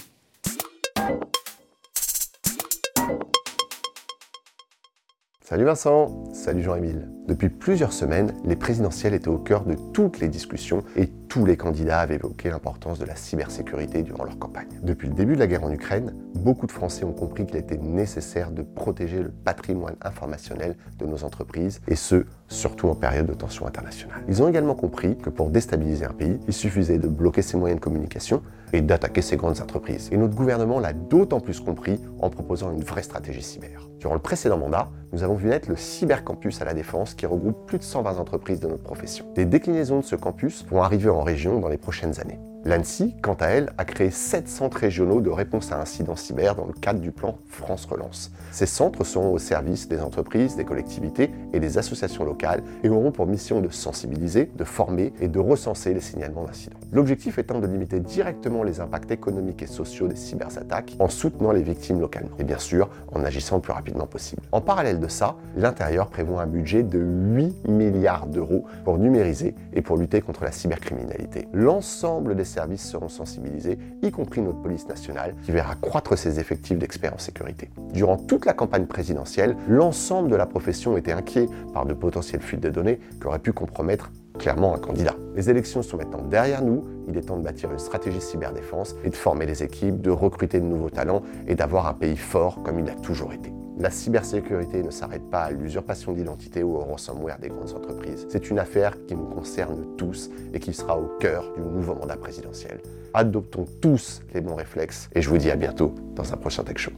Salut Vincent, salut Jean-Émile. Depuis plusieurs semaines, les présidentielles étaient au cœur de toutes les discussions et tous les candidats avaient évoqué l'importance de la cybersécurité durant leur campagne. Depuis le début de la guerre en Ukraine, beaucoup de Français ont compris qu'il était nécessaire de protéger le patrimoine informationnel de nos entreprises et ce, surtout en période de tension internationale. Ils ont également compris que pour déstabiliser un pays, il suffisait de bloquer ses moyens de communication et d'attaquer ses grandes entreprises. Et notre gouvernement l'a d'autant plus compris en proposant une vraie stratégie cyber. Durant le précédent mandat, nous avons vu naître le Cybercampus à la Défense qui regroupe plus de 120 entreprises de notre profession. Des déclinaisons de ce campus vont arriver en région dans les prochaines années. L'ANSI, quant à elle, a créé 7 centres régionaux de réponse à incidents cyber dans le cadre du plan France Relance. Ces centres seront au service des entreprises, des collectivités et des associations locales et auront pour mission de sensibiliser, de former et de recenser les signalements d'incidents. L'objectif étant de limiter directement les impacts économiques et sociaux des cyberattaques en soutenant les victimes localement et bien sûr en agissant le plus rapidement possible. En parallèle de ça, l'intérieur prévoit un budget de 8 milliards d'euros pour numériser et pour lutter contre la cybercriminalité. L'ensemble des services seront sensibilisés, y compris notre police nationale, qui verra croître ses effectifs d'experts en sécurité. Durant toute la campagne présidentielle, l'ensemble de la profession était inquiet par de potentielles fuites de données qui auraient pu compromettre clairement un candidat. Les élections sont maintenant derrière nous, il est temps de bâtir une stratégie cyberdéfense et de former les équipes, de recruter de nouveaux talents et d'avoir un pays fort comme il a toujours été. La cybersécurité ne s'arrête pas à l'usurpation d'identité ou au ransomware des grandes entreprises. C'est une affaire qui nous concerne tous et qui sera au cœur du nouveau mandat présidentiel. Adoptons tous les bons réflexes et je vous dis à bientôt dans un prochain Tech Show.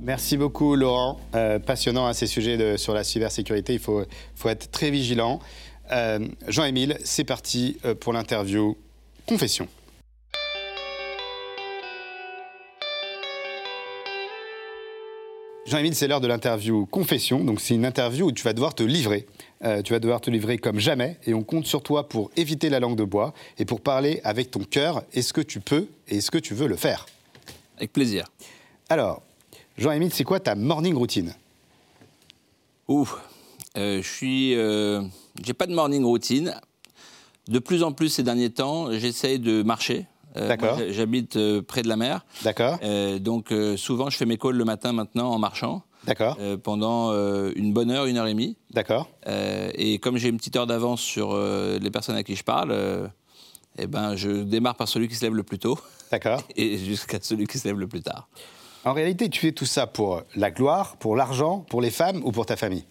Merci beaucoup, Laurent. Euh, passionnant à ces sujets sur la cybersécurité. Il faut, faut être très vigilant. Euh, Jean-Émile, c'est parti euh, pour l'interview Confession. Jean-Émile, c'est l'heure de l'interview Confession. Donc, c'est une interview où tu vas devoir te livrer. Euh, tu vas devoir te livrer comme jamais et on compte sur toi pour éviter la langue de bois et pour parler avec ton cœur. Est-ce que tu peux et est-ce que tu veux le faire? Avec plaisir. Alors, Jean-Émile, c'est quoi ta morning routine? Ouh, euh, je suis. euh, j'ai pas de morning routine. De plus en plus ces derniers temps, j'essaye de marcher D'accord. moi, J'habite euh, près de la mer. D'accord. Euh, donc euh, souvent, je fais mes calls le matin maintenant en marchant. D'accord. Euh, pendant euh, une bonne heure, une heure et demie. D'accord. Euh, et comme j'ai une petite heure d'avance sur euh, les personnes à qui je parle, euh, eh ben, je démarre par celui qui se lève le plus tôt. D'accord. Et jusqu'à celui qui se lève le plus tard. En réalité, tu fais tout ça pour la gloire, pour l'argent, pour les femmes ou pour ta famille?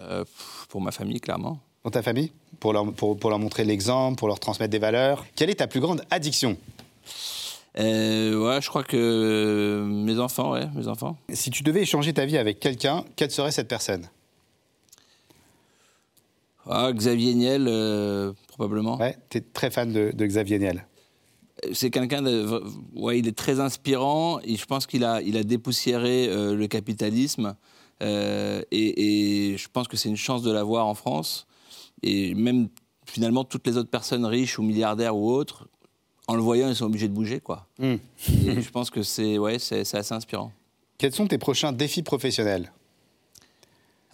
Euh, pour ma famille, clairement. Pour ta famille pour leur, pour, pour leur montrer l'exemple, pour leur transmettre des valeurs Quelle est ta plus grande addiction? Euh, ouais, je crois que euh, mes enfants, ouais, mes enfants. Si tu devais échanger ta vie avec quelqu'un, quelle serait cette personne? Ah, Xavier Niel, euh, probablement. Ouais, tu es très fan de, de Xavier Niel. C'est quelqu'un de. Ouais, il est très inspirant et je pense qu'il a, il a dépoussiéré euh, le capitalisme. euh, et, et je pense que c'est une chance de l'avoir en France. Et même finalement, toutes les autres personnes riches ou milliardaires ou autres, en le voyant, ils sont obligés de bouger, quoi. Hmm. Et je pense que c'est ouais, c'est assez inspirant. Quels sont tes prochains défis professionnels?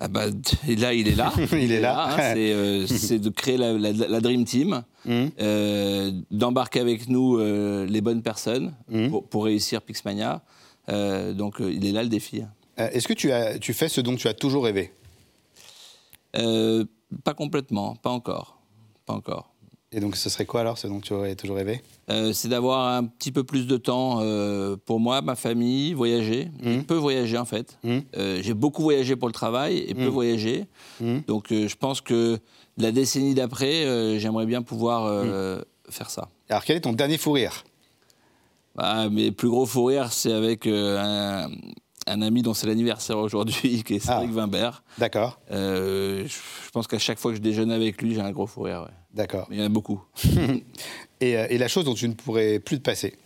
Ah bah, là, il est là. Il est là. hein. c'est, euh, c'est de créer la, la- la Dream Team, Hmm. euh, d'embarquer avec nous euh, les bonnes personnes Hmm. pour, pour réussir Pixmania. Donc, il est là le défi. Est-ce que tu, as, tu fais ce dont tu as toujours rêvé? Pas complètement, pas encore. Pas encore. Et donc, ce serait quoi alors, ce dont tu aurais toujours rêvé? Euh, c'est d'avoir un petit peu plus de temps euh, pour moi, ma famille, voyager. Je peux voyager en fait. Euh, J'ai beaucoup voyagé pour le travail et peu Mm. voyager. Hmm. Donc je pense que la décennie d'après, j'aimerais bien pouvoir faire ça. Alors, quel est ton dernier fou rire? Bah, mes plus gros fous rires, c'est avec un, un ami dont c'est l'anniversaire aujourd'hui, qui est Cédric Wimbert. D'accord. Euh, je, pense qu'à chaque fois que je déjeune avec lui, j'ai un gros fou rire. ouais. D'accord. Il y en a beaucoup. et, euh, et la chose dont tu ne pourrais plus te passer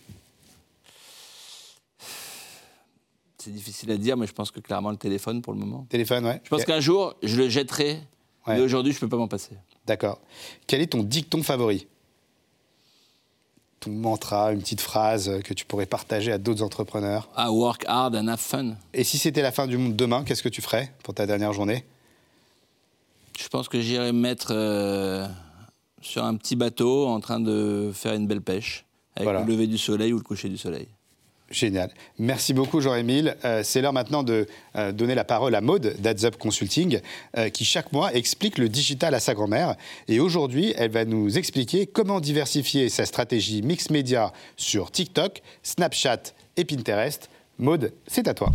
C'est difficile à dire, mais je pense que clairement le téléphone pour le moment. Téléphone, ouais. Je pense qu'un jour, je le jetterai, Ouais. mais aujourd'hui, je ne peux pas m'en passer. D'accord. Quel est ton dicton favori Ton mantra, une petite phrase que tu pourrais partager à d'autres entrepreneurs Ah, work hard and have fun. Et si c'était la fin du monde demain, qu'est-ce que tu ferais pour ta dernière journée? Je pense que j'irai me mettre euh, sur un petit bateau en train de faire une belle pêche, avec Voilà. le lever du soleil ou le coucher du soleil. Génial. Merci beaucoup, Jean-Émile. Euh, c'est l'heure maintenant de euh, donner la parole à Maude d'Adds Up Consulting, euh, qui chaque mois explique le digital à sa grand-mère. Et aujourd'hui, elle va nous expliquer comment diversifier sa stratégie mix média sur TikTok, Snapchat et Pinterest. Maude, c'est à toi.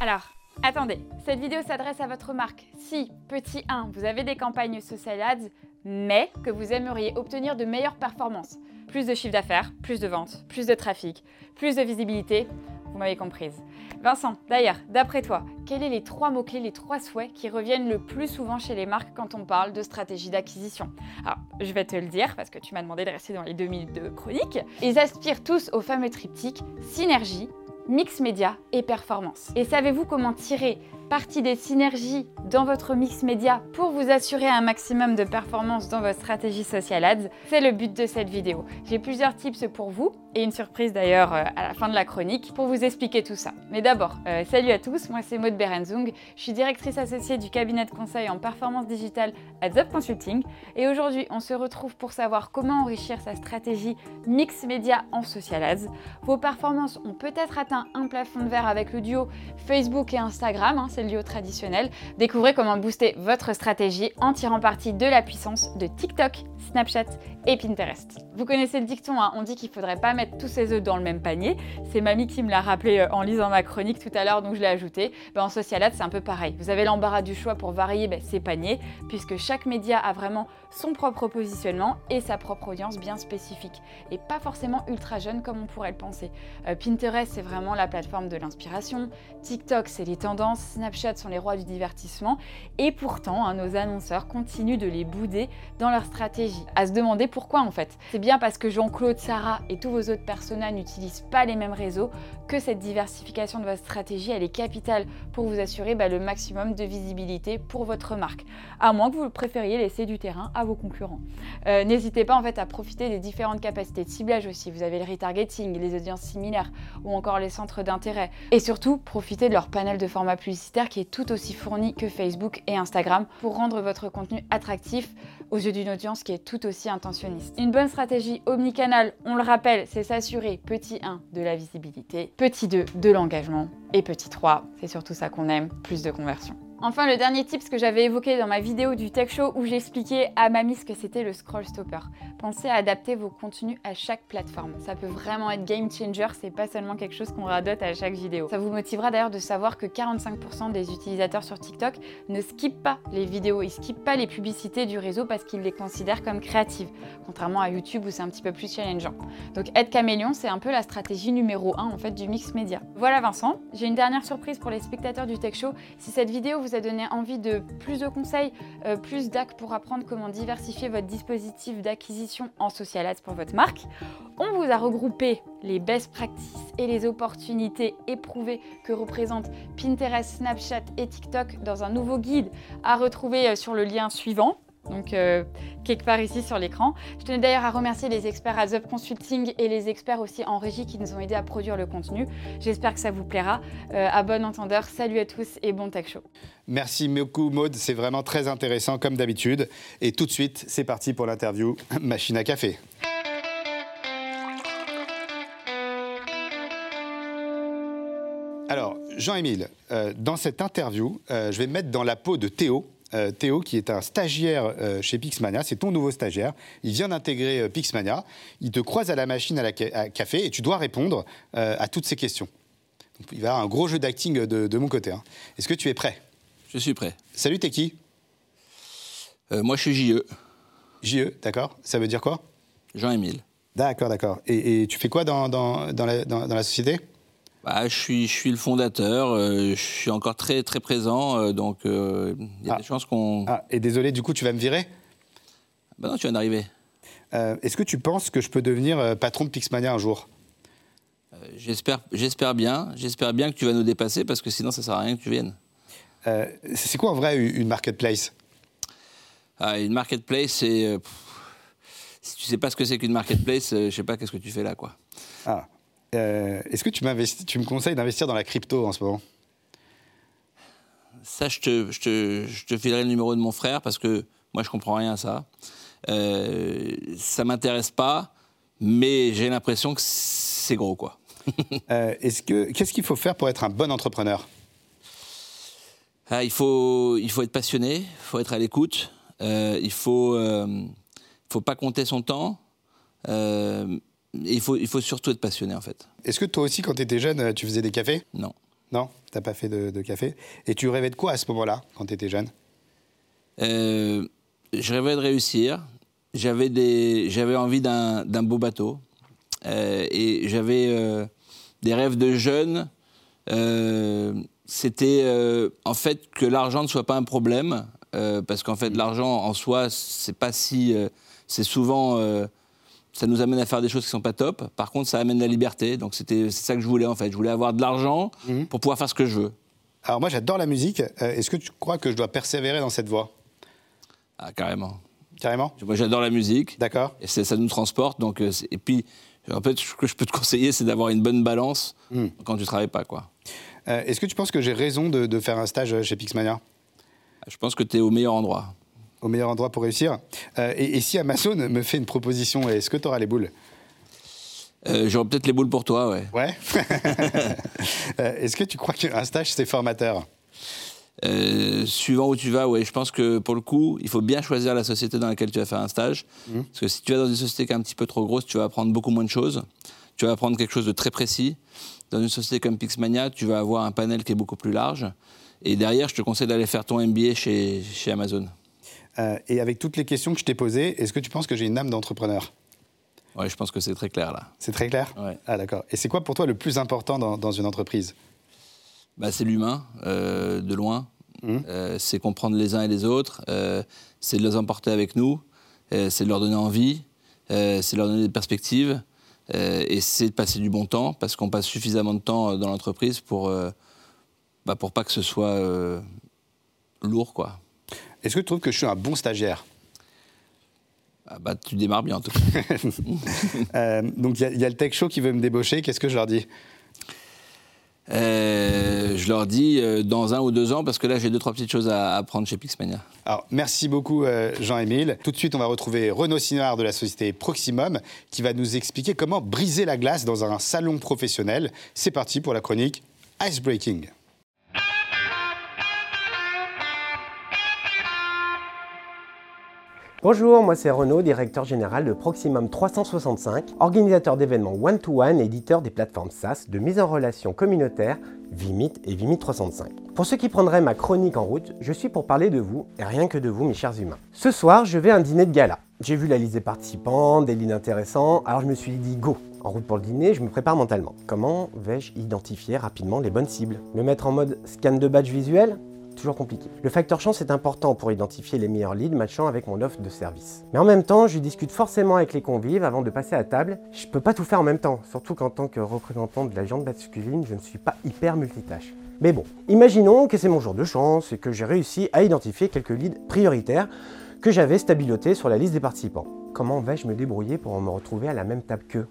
Alors, attendez, cette vidéo s'adresse à votre marque. Si, petit 1, vous avez des campagnes social ads, mais que vous aimeriez obtenir de meilleures performances, plus de chiffre d'affaires, plus de ventes, plus de trafic, plus de visibilité, vous m'avez comprise. Vincent, d'ailleurs, d'après toi, quels sont les trois mots-clés, les trois souhaits qui reviennent le plus souvent chez les marques quand on parle de stratégie d'acquisition? Alors, je vais te le dire parce que tu m'as demandé de rester dans les deux minutes de chronique. Ils aspirent tous au fameux triptyque synergie, mix média et performance. Et savez-vous comment tirer parti des synergies dans votre mix média pour vous assurer un maximum de performance dans votre stratégie social ads C'est le but de cette vidéo. J'ai plusieurs tips pour vous et une surprise d'ailleurs euh, à la fin de la chronique pour vous expliquer tout ça. Mais d'abord, euh, salut à tous, moi c'est Maud Berenzung, je suis directrice associée du cabinet de conseil en performance digitale à Consulting et aujourd'hui on se retrouve pour savoir comment enrichir sa stratégie mix média en social ads. Vos performances ont peut-être atteint un plafond de verre avec le duo Facebook et Instagram, hein, duo traditionnel. Découvrez comment booster votre stratégie en tirant parti de la puissance de TikTok, Snapchat et Pinterest. Vous connaissez le dicton, hein, on dit qu'il faudrait pas mettre tous ses œufs dans le même panier. C'est Mamie qui me l'a rappelé euh, en lisant ma chronique tout à l'heure, donc je l'ai ajouté. Ben, en social ads, c'est un peu pareil. Vous avez l'embarras du choix pour varier ben, ses paniers, puisque chaque média a vraiment son propre positionnement et sa propre audience bien spécifique, et pas forcément ultra jeune comme on pourrait le penser. Euh, Pinterest, c'est vraiment la plateforme de l'inspiration. TikTok, c'est les tendances. Snapchat sont les rois du divertissement. Et pourtant, hein, nos annonceurs continuent de les bouder dans leur stratégie. À se demander pourquoi en fait. C'est bien parce que Jean-Claude, Sarah et tous vos autres personnages n'utilisent pas les mêmes réseaux que cette diversification de votre stratégie, elle est capitale pour vous assurer bah, le maximum de visibilité pour votre marque. À moins que vous préfériez laisser du terrain à vos concurrents. Euh, N'hésitez pas en fait à profiter des différentes capacités de ciblage aussi. Vous avez le retargeting, les audiences similaires ou encore les centres d'intérêt. Et surtout, profitez de leur panel de formats publicitaires qui est tout aussi fourni que Facebook et Instagram pour rendre votre contenu attractif aux yeux d'une audience qui est tout aussi intentionniste. Une bonne stratégie omnicanal, on le rappelle, c'est s'assurer, petit 1, de la visibilité, petit 2, de l'engagement, et petit 3, c'est surtout ça qu'on aime, plus de conversion. Enfin, le dernier tip que j'avais évoqué dans ma vidéo du Tech Show où j'expliquais à Mamie ce que c'était le scroll stopper. Pensez à adapter vos contenus à chaque plateforme. Ça peut vraiment être game changer, c'est pas seulement quelque chose qu'on radote à chaque vidéo. Ça vous motivera d'ailleurs de savoir que 45% des utilisateurs sur TikTok ne skippent pas les vidéos, ils skippent pas les publicités du réseau parce qu'ils les considèrent comme créatives, contrairement à YouTube où c'est un petit peu plus challengeant. Donc être caméléon, c'est un peu la stratégie numéro 1 en fait du mix média. Voilà Vincent, j'ai une dernière surprise pour les spectateurs du Tech Show. Si cette vidéo vous a donné envie de plus de conseils, euh, plus d'actes pour apprendre comment diversifier votre dispositif d'acquisition en social ads pour votre marque, on vous a regroupé les best practices et les opportunités éprouvées que représentent Pinterest, Snapchat et TikTok dans un nouveau guide à retrouver euh, sur le lien suivant donc euh, quelque part ici sur l'écran. Je tenais d'ailleurs à remercier les experts à Up Consulting et les experts aussi en régie qui nous ont aidés à produire le contenu. J'espère que ça vous plaira. Euh, à bon entendeur, salut à tous et bon tech show. Merci beaucoup Maude, c'est vraiment très intéressant comme d'habitude. Et tout de suite, c'est parti pour l'interview Machine à café. Alors, Jean-Émile, euh, dans cette interview, je vais me mettre dans la peau de Théo, euh, Théo, qui est un stagiaire euh, chez Pixmania. C'est ton nouveau stagiaire. Il vient d'intégrer euh, Pixmania. Il te croise à la machine à, la café et tu dois répondre à toutes ces questions. il va y avoir un gros jeu d'acting de, mon côté. hein. Est-ce que tu es prêt? Je suis prêt. Salut, t'es qui? Moi, je suis JE. JE, d'accord. Ça veut dire quoi? Jean-Émile. D'accord, d'accord. Et, tu fais quoi dans, dans, dans, la, dans la société? Bah, je, suis, je suis le fondateur, euh, je suis encore très, très présent, euh, donc euh, il y a Ah. des chances qu'on... Ah, et désolé, du coup, tu vas me virer? Bah non, tu viens d'arriver. Est-ce que tu penses que je peux devenir euh, patron de Pixmania un jour? J'espère, bien, j'espère bien que tu vas nous dépasser, parce que sinon ça sert à rien que tu viennes. Euh, C'est quoi en vrai une marketplace? Ah, une marketplace, c'est... euh, si tu sais pas ce que c'est qu'une marketplace, euh, je sais pas qu'est-ce que tu fais là, quoi. Ah. Euh, Est-ce que tu, me conseilles d'investir dans la crypto en ce moment? Ça, je te, je, te, je te filerai le numéro de mon frère parce que moi, je comprends rien à ça. Euh, ça m'intéresse pas, mais j'ai l'impression que c'est gros, quoi. Euh, Est-ce que qu'est-ce qu'il faut faire pour être un bon entrepreneur? Ah, il, faut, il faut être passionné, il faut être à l'écoute, euh, il faut, faut pas compter son temps. euh, et il faut, il faut surtout être passionné, en fait. Est-ce que toi aussi, quand tu étais jeune, tu faisais des cafés? Non. Non, t'as pas fait de, de café? Et tu rêvais de quoi à ce moment-là, quand tu étais jeune? Euh, je rêvais de réussir. J'avais des, j'avais envie d'un, d'un beau bateau. Euh, et j'avais euh, des rêves de jeune. C'était en fait que l'argent ne soit pas un problème, parce qu'en fait l'argent en soi c'est pas si, c'est souvent, ça nous amène à faire des choses qui sont pas top. Par contre ça amène la liberté. Donc c'était, c'est ça que je voulais en fait. Je voulais avoir de l'argent pour pouvoir faire ce que je veux. Alors moi, j'adore la musique. Euh, Est-ce que tu crois que je dois persévérer dans cette voie? Ah carrément. Carrément? Moi, j'adore la musique. D'accord. Et ça nous transporte. Donc, euh, et puis, en fait, ce que je peux te conseiller, c'est d'avoir une bonne balance quand tu travailles pas, quoi. Euh, Est-ce que tu penses que j'ai raison de, de faire un stage chez Pixmania? Je pense que tu es au meilleur endroit. Au meilleur endroit pour réussir Euh, et, et si Amazon me fait une proposition, est-ce que tu auras les boules? Euh, J'aurai peut-être les boules pour toi, ouais. Ouais. Euh, Est-ce que tu crois qu'un stage, c'est formateur? Euh, suivant où tu vas, ouais, je pense que pour le coup, il faut bien choisir la société dans laquelle tu vas faire un stage. Parce que si tu vas dans une société qui est un petit peu trop grosse, tu vas apprendre beaucoup moins de choses. Tu vas apprendre quelque chose de très précis. Dans une société comme Pixmania, tu vas avoir un panel qui est beaucoup plus large. Et derrière, je te conseille d'aller faire ton MBA chez, chez Amazon. Euh, Et avec toutes les questions que je t'ai posées, est-ce que tu penses que j'ai une âme d'entrepreneur? Ouais, je pense que c'est très clair là. C'est très clair? Ouais. Ah d'accord. Et c'est quoi pour toi le plus important dans, dans une entreprise? Bah, C'est l'humain, euh, de loin. Euh, c'est comprendre les uns et les autres. c'est de les emporter avec nous. c'est de leur donner envie. c'est de leur donner des perspectives. et c'est de passer du bon temps, parce qu'on passe suffisamment de temps dans l'entreprise pour, bah, pour pas que ce soit lourd, quoi. Est-ce que tu trouves que je suis un bon stagiaire? Ah bah, tu démarres bien en tout cas. Euh, donc il y a- il y, a le Tech Show qui veut me débaucher. Qu'est-ce que je leur dis? Euh, je leur dis euh, dans un ou deux ans, parce que là j'ai deux, trois petites choses à apprendre chez Pixmania. Alors, merci beaucoup euh, Jean-Émile. Tout de suite, on va retrouver Renaud Sinoir de la société Proximum qui va nous expliquer comment briser la glace dans un salon professionnel. C'est parti pour la chronique Icebreaking. Bonjour, moi c'est Renaud, directeur général de Proximum 365, organisateur d'événements one-to-one, éditeur des plateformes SaaS de mise en relation communautaire Vimit et Vimit 365. Pour ceux qui prendraient ma chronique en route, je suis pour parler de vous, et rien que de vous mes chers humains. Ce soir, je vais à un dîner de gala. J'ai vu la liste des participants, des leads intéressants, alors je me suis dit go en route pour le dîner, je me prépare mentalement. Comment vais-je identifier rapidement les bonnes cibles? Me mettre en mode scan de badge visuel? Compliqué. Le facteur chance est important pour identifier les meilleurs leads matchant avec mon offre de service. Mais en même temps, je discute forcément avec les convives avant de passer à table. Je peux pas tout faire en même temps, surtout qu'en tant que représentant de la viande masculine, je ne suis pas hyper multitâche. Mais bon, imaginons que c'est mon jour de chance et que j'ai réussi à identifier quelques leads prioritaires que j'avais stabilotés sur la liste des participants. Comment vais-je me débrouiller pour me retrouver à la même table qu'eux?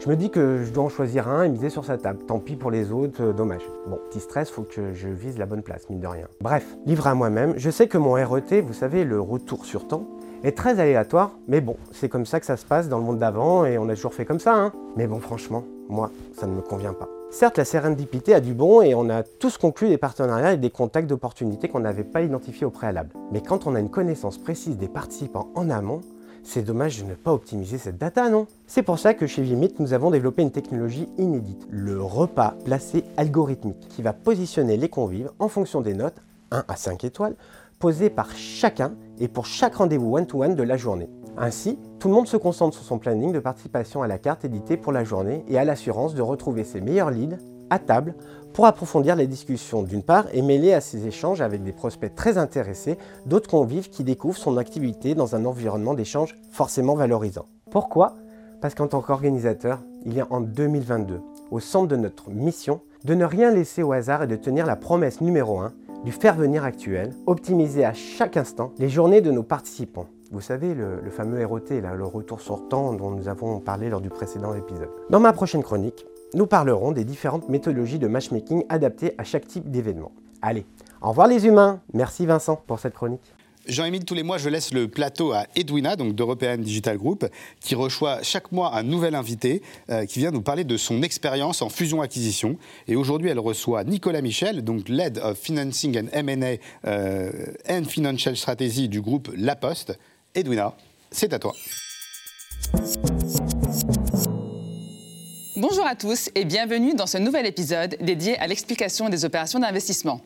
Je me dis que je dois en choisir un et miser sur sa table. Tant pis pour les autres, euh, dommage. Bon, petit stress, faut que je vise la bonne place, mine de rien. Bref, livre à moi-même, je sais que mon RET, vous savez, le retour sur temps, est très aléatoire, mais bon, c'est comme ça que ça se passe dans le monde d'avant et on a toujours fait comme ça, hein. Mais bon, franchement, moi, ça ne me convient pas. Certes, la sérendipité a du bon et on a tous conclu des partenariats et des contacts d'opportunités qu'on n'avait pas identifiés au préalable. Mais quand on a une connaissance précise des participants en amont, c'est dommage de ne pas optimiser cette data, non? C'est pour ça que chez Vimit, nous avons développé une technologie inédite, le repas placé algorithmique, qui va positionner les convives en fonction des notes, 1 à 5 étoiles, posées par chacun et pour chaque rendez-vous one-to-one de la journée. Ainsi, tout le monde se concentre sur son planning de participation à la carte éditée pour la journée et a l'assurance de retrouver ses meilleurs leads à table pour approfondir les discussions d'une part et mêler à ces échanges avec des prospects très intéressés, d'autres convives qui découvrent son activité dans un environnement d'échange forcément valorisant. Pourquoi? Parce qu'en tant qu'organisateur, il y a en 2022, au centre de notre mission, de ne rien laisser au hasard et de tenir la promesse numéro 1 du faire venir actuel, optimiser à chaque instant les journées de nos participants. Vous savez, le, fameux ROT, là, le retour sur temps dont nous avons parlé lors du précédent épisode. Dans ma prochaine chronique, nous parlerons des différentes méthodologies de matchmaking adaptées à chaque type d'événement. Allez, au revoir les humains Merci Vincent pour cette chronique. Jean-Émile, tous les mois, je laisse le plateau à Edwina, donc d'European Digital Group, qui reçoit chaque mois un nouvel invité euh, qui vient nous parler de son expérience en fusion-acquisition. Et aujourd'hui, elle reçoit Nicolas Michel, donc Lead of Financing and M&A euh, and Financial Strategy du groupe La Poste. Edwina, c'est à toi. Bonjour à tous et bienvenue dans ce nouvel épisode dédié à l'explication des opérations d'investissement.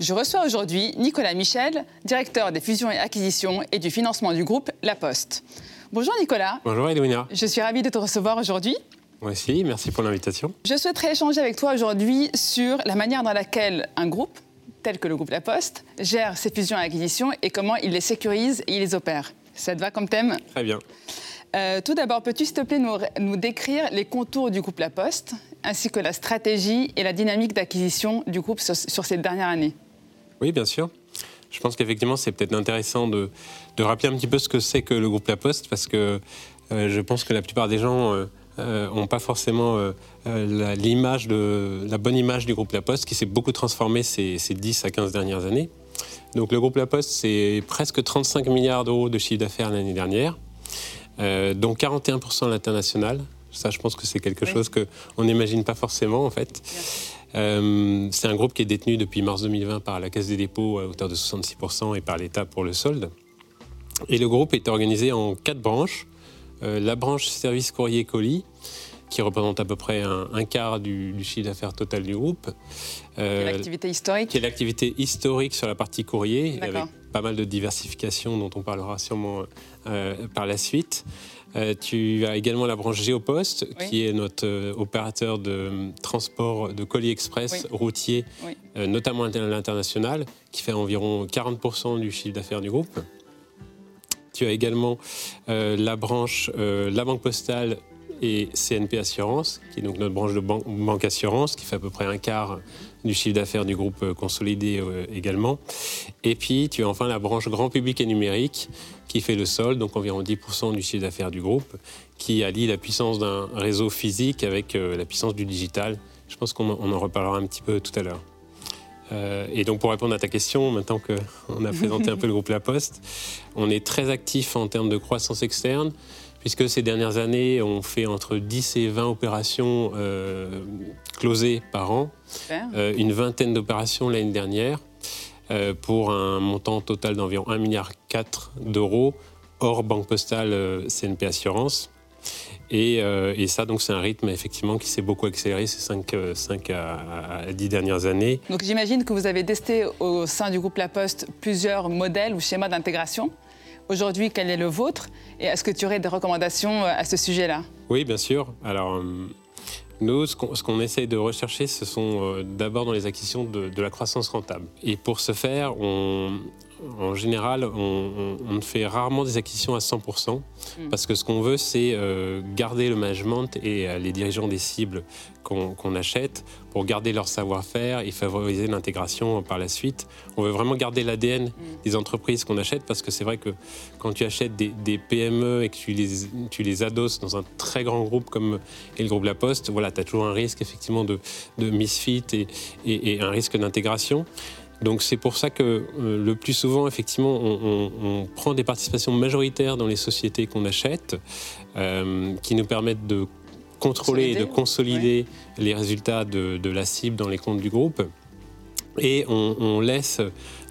Je reçois aujourd'hui Nicolas Michel, directeur des fusions et acquisitions et du financement du groupe La Poste. Bonjour Nicolas. Bonjour Edwina. Je suis ravie de te recevoir aujourd'hui. Moi aussi, merci pour l'invitation. Je souhaiterais échanger avec toi aujourd'hui sur la manière dans laquelle un groupe, tel que le groupe La Poste, gère ses fusions et acquisitions et comment il les sécurise et il les opère. Ça te va comme thème? Très bien. Euh, tout d'abord, peux-tu, s'il te plaît, nous, nous, décrire les contours du groupe La Poste, ainsi que la stratégie et la dynamique d'acquisition du groupe sur, sur, ces dernières années? Oui, bien sûr. Je pense qu'effectivement, c'est peut-être intéressant de, de, rappeler un petit peu ce que c'est que le groupe La Poste, parce que euh, je pense que la plupart des gens n'ont euh, pas forcément l'image de, la bonne image du groupe La Poste, qui s'est beaucoup transformé ces, ces 10 à 15 dernières années. Donc le groupe La Poste, c'est presque 35 milliards d'euros de chiffre d'affaires l'année dernière. Euh, dont 41% à l'international. Ça, je pense que c'est quelque oui. chose qu'on n'imagine pas forcément, en fait. Euh, c'est un groupe qui est détenu depuis mars 2020 par la Caisse des dépôts à hauteur de 66% et par l'État pour le solde. Et le groupe est organisé en quatre branches. Euh, la branche service courrier colis, qui représente à peu près un, un quart du, du chiffre d'affaires total du groupe. Euh, l'activité historique Qui est l'activité historique sur la partie courrier, avec pas mal de diversification dont on parlera sûrement euh, par la suite. Euh, tu as également la branche Géopost, oui. qui est notre euh, opérateur de transport de colis express oui. routier, oui. notamment à l'international, qui fait environ 40% du chiffre d'affaires du groupe. Tu as également la branche La Banque Postale et CNP Assurance, qui est donc notre branche de ban banque assurance, qui fait à peu près un quart du chiffre d'affaires du groupe consolidé euh, également. Et puis, tu as enfin la branche grand public et numérique, qui fait le sol, donc environ 10% du chiffre d'affaires du groupe, qui allie la puissance d'un réseau physique avec euh, la puissance du digital. Je pense qu'on en- reparlera un petit peu tout à l'heure. Euh, et donc pour répondre à ta question, maintenant qu'on a présenté un peu le groupe La Poste, on est très actif en termes de croissance externe, puisque ces dernières années, on fait entre 10 et 20 opérations euh, closées par an. Euh, une vingtaine d'opérations l'année dernière, euh, pour un montant total d'environ 1,4 milliard d'euros, hors Banque Postale CNP Assurance. Et, et ça, donc, c'est un rythme effectivement qui s'est beaucoup accéléré ces 5, à, à 10 dernières années. Donc j'imagine que vous avez testé au sein du groupe La Poste plusieurs modèles ou schémas d'intégration. Aujourd'hui, quel est le vôtre Et est-ce que tu aurais des recommandations euh, à ce sujet-là? Oui, bien sûr. Alors, euh, nous, ce qu'on essaye de rechercher, ce sont euh, d'abord dans les acquisitions de, de la croissance rentable. Et pour ce faire, on, en général, on, on- on fait rarement des acquisitions à 100%, Mm. parce que ce qu'on veut, c'est euh, garder le management et euh, les dirigeants des cibles qu'on achète pour garder leur savoir-faire et favoriser l'intégration par la suite. On veut vraiment garder l'ADN des entreprises qu'on achète, parce que c'est vrai que quand tu achètes des, des PME et que tu les, tu les adosses dans un très grand groupe comme est le groupe La Poste, voilà, tu as toujours un risque effectivement de, de misfit et, et- et un risque d'intégration. Donc c'est pour ça que euh, le plus souvent, effectivement, on, on- on prend des participations majoritaires dans les sociétés qu'on achète, euh, qui nous permettent de contrôler et de consolider les résultats de, de la cible dans les comptes du groupe. Et on, on laisse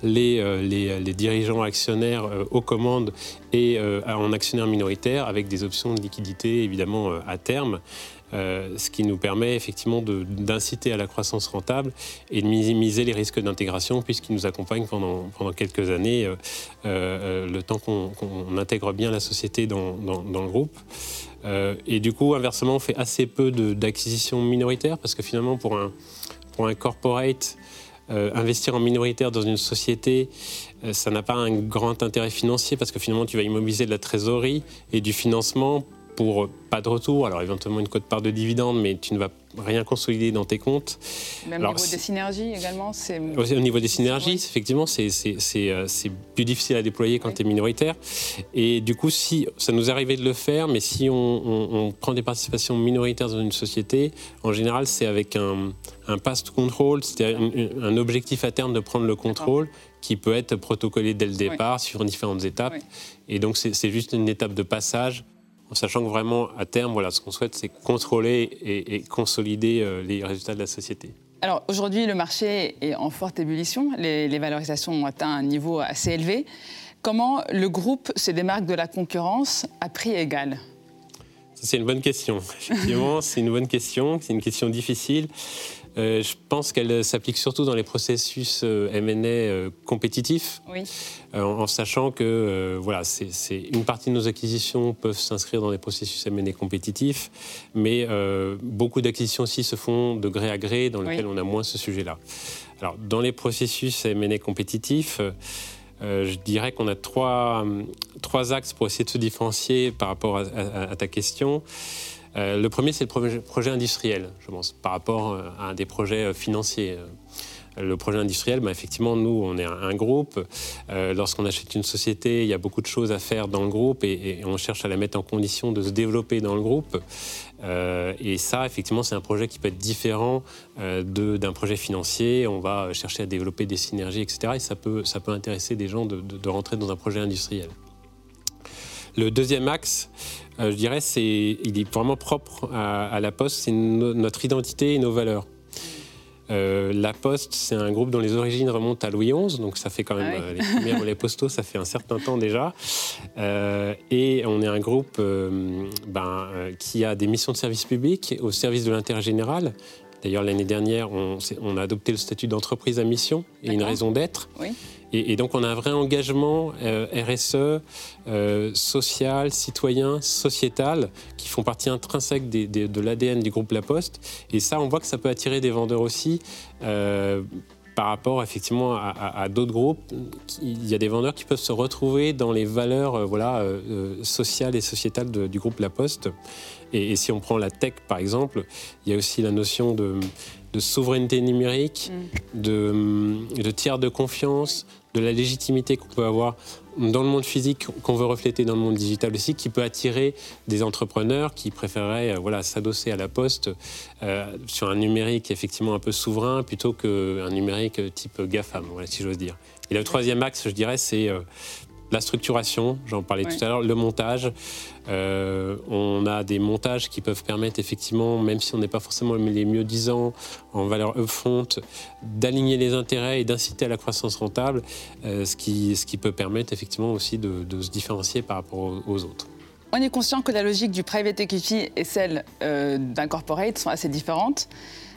les, euh, les- les dirigeants actionnaires aux commandes et en actionnaires minoritaires avec des options de liquidité évidemment à terme. Euh, ce qui nous permet effectivement d'inciter à la croissance rentable et de minimiser les risques d'intégration puisqu'ils nous accompagnent pendant, pendant quelques années, euh, euh, le temps qu'on intègre bien la société dans, le groupe. Et du coup, inversement, on fait assez peu d'acquisitions minoritaires parce que finalement, pour un, pour un corporate, investir en minoritaire dans une société, ça n'a pas un grand intérêt financier parce que finalement, tu vas immobiliser de la trésorerie et du financement pour pas de retour. Alors, éventuellement, une cote-part de dividende, mais tu ne vas rien consolider dans tes comptes. Même Alors, au niveau des synergies également, c'est... au niveau des synergies, effectivement, c'est- euh, c'est plus difficile à déployer quand tu es minoritaire. Et du coup, si ça nous arrivé de le faire, mais si on, on- on prend des participations minoritaires dans une société, en général, c'est avec un, un past control, c'est-à-dire un, un objectif à terme de prendre le contrôle qui peut être protocolé dès le départ sur différentes étapes. Et donc, c'est juste une étape de passage. En sachant que vraiment, à terme, voilà, ce qu'on souhaite, c'est contrôler et, et consolider euh, les résultats de la société. Alors aujourd'hui, le marché est en forte ébullition. Les, les valorisations ont atteint un niveau assez élevé. Comment le groupe se démarque de la concurrence à prix égal? C'est une bonne question. Effectivement, c'est une bonne question. C'est une question difficile. Euh, je pense qu'elle s'applique surtout dans les processus euh, M&A euh, compétitifs, Oui. euh, en, en sachant que euh, voilà, c'est une partie de nos acquisitions peuvent s'inscrire dans des processus M&A compétitifs, mais euh, beaucoup d'acquisitions aussi se font de gré à gré, dans lesquelles on a moins ce sujet-là. Alors, dans les processus M&A compétitifs, euh, euh, je dirais qu'on a trois, trois axes pour essayer de se différencier par rapport à, à- à ta question. Euh, le premier, c'est le projet, industriel, je pense, par rapport euh, à des projets euh, financiers. Le projet industriel, bah, effectivement, nous, on est un, groupe. Lorsqu'on achète une société, il y a beaucoup de choses à faire dans le groupe et, on cherche à la mettre en condition de se développer dans le groupe. Et ça, effectivement, c'est un projet qui peut être différent d'un projet financier. On va chercher à développer des synergies, etc. Et ça peut, intéresser des gens de- rentrer dans un projet industriel. Le deuxième axe, je dirais, c'est, il est vraiment propre à, à la Poste, c'est no- notre identité et nos valeurs. Euh, la Poste, c'est un groupe dont les origines remontent à Louis XI, donc ça fait quand même Ah oui. euh, les premiers relais postaux, ça fait un certain temps déjà. Euh, et on est un groupe euh, ben, euh, qui a des missions de service public au service de l'intérêt général. D'ailleurs, l'année dernière, on, on a adopté le statut d'entreprise à mission et une raison d'être. Oui. Et, et donc, on a un vrai engagement euh, RSE, euh, social, citoyen, sociétal, qui font partie intrinsèque des- des- de l'ADN du groupe La Poste. Et ça, on voit que ça peut attirer des vendeurs aussi. euh, par rapport effectivement à, à- à d'autres groupes, il y a des vendeurs qui peuvent se retrouver dans les valeurs euh, voilà, euh, sociales et sociétales de- du groupe La Poste. Et, et si on prend la tech par exemple, il y a aussi la notion de, de souveraineté numérique, de, hum, de tiers de confiance, de la légitimité qu'on peut avoir dans le monde physique, qu'on veut refléter dans le monde digital aussi, qui peut attirer des entrepreneurs qui préféreraient euh, voilà, s'adosser à la poste euh, sur un numérique effectivement un peu souverain plutôt qu'un numérique type GAFAM, voilà, si j'ose dire. Et le troisième axe, je dirais, c'est euh, la structuration, j'en parlais tout à l'heure, le montage. Euh, on a des montages qui peuvent permettre effectivement, même si on n'est pas forcément les mieux disants en valeur upfront, d'aligner les intérêts et d'inciter à la croissance rentable, euh, ce, qui, ce qui peut permettre effectivement aussi de, de se différencier par rapport aux, aux autres. On est conscient que la logique du private equity et celle euh, d'un corporate sont assez différentes,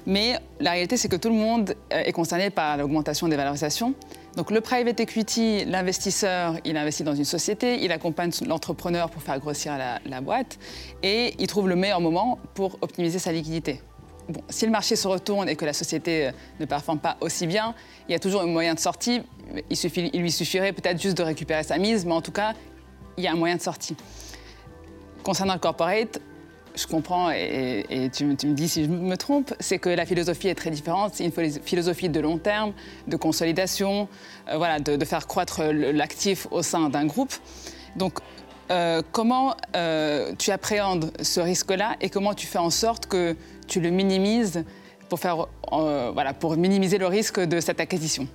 mais la réalité c'est que tout le monde euh, est concerné par l'augmentation des valorisations. Donc le private equity, l'investisseur, il investit dans une société, il accompagne l'entrepreneur pour faire grossir la, boîte et il trouve le meilleur moment pour optimiser sa liquidité. Si le marché se retourne et que la société euh, ne performe pas aussi bien, il y a toujours un moyen de sortie. Il, il lui suffirait peut-être juste de récupérer sa mise, mais en tout cas, il y a un moyen de sortie. Concernant le corporate, je comprends et, tu, me- dis si je me trompe, c'est que la philosophie est très différente. C'est une philo- philosophie de long terme, de consolidation, euh, voilà, de, faire croître l'actif au sein d'un groupe. Donc, euh, comment euh, tu appréhendes ce risque-là et comment tu fais en sorte que tu le minimises pour, faire, voilà, pour minimiser le risque de cette acquisition?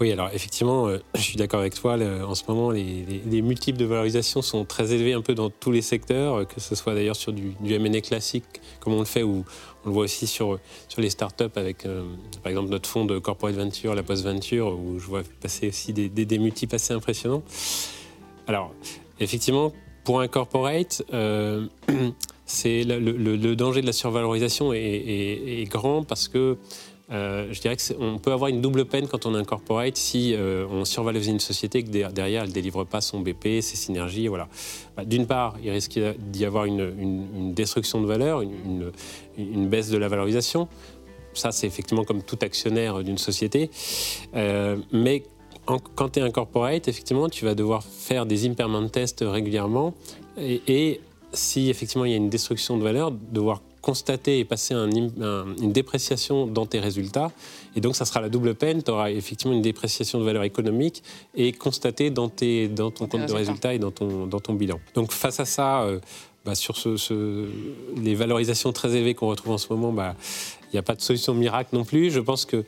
Oui, alors effectivement, euh, je suis d'accord avec toi. en ce moment, les, les- les multiples de valorisation sont très élevés un peu dans tous les secteurs, euh, que ce soit d'ailleurs sur du, du classique, comme on le fait, ou on le voit aussi sur, sur les startups avec, euh, par exemple, notre fonds de corporate venture, la post venture, où je vois passer aussi des, des, multiples assez impressionnants. Alors, effectivement, pour un corporate, le, danger de la survalorisation est grand parce que euh, je dirais qu'on peut avoir une double peine quand on est un corporate si euh, on survalorise une société et que der- derrière elle ne délivre pas son BP, ses synergies. Voilà. Bah, D'une part, il risque d'y avoir une, destruction de valeur, une, baisse de la valorisation. Ça, c'est effectivement comme tout actionnaire d'une société. Euh, mais quand tu es un corporate, effectivement, tu vas devoir faire des impairment tests régulièrement. Et si effectivement il y a une destruction de valeur, devoir constater et passer un im- un- une dépréciation dans tes résultats. Et donc, ça sera la double peine. Tu auras effectivement une dépréciation de valeur économique et constaté dans, tes, dans ton compte de résultats et dans ton, dans ton bilan. Donc, face à ça, euh, bah, sur ce, ce- les valorisations très élevées qu'on retrouve en ce moment, bah, il n'y a pas de solution miracle non plus. Je pense que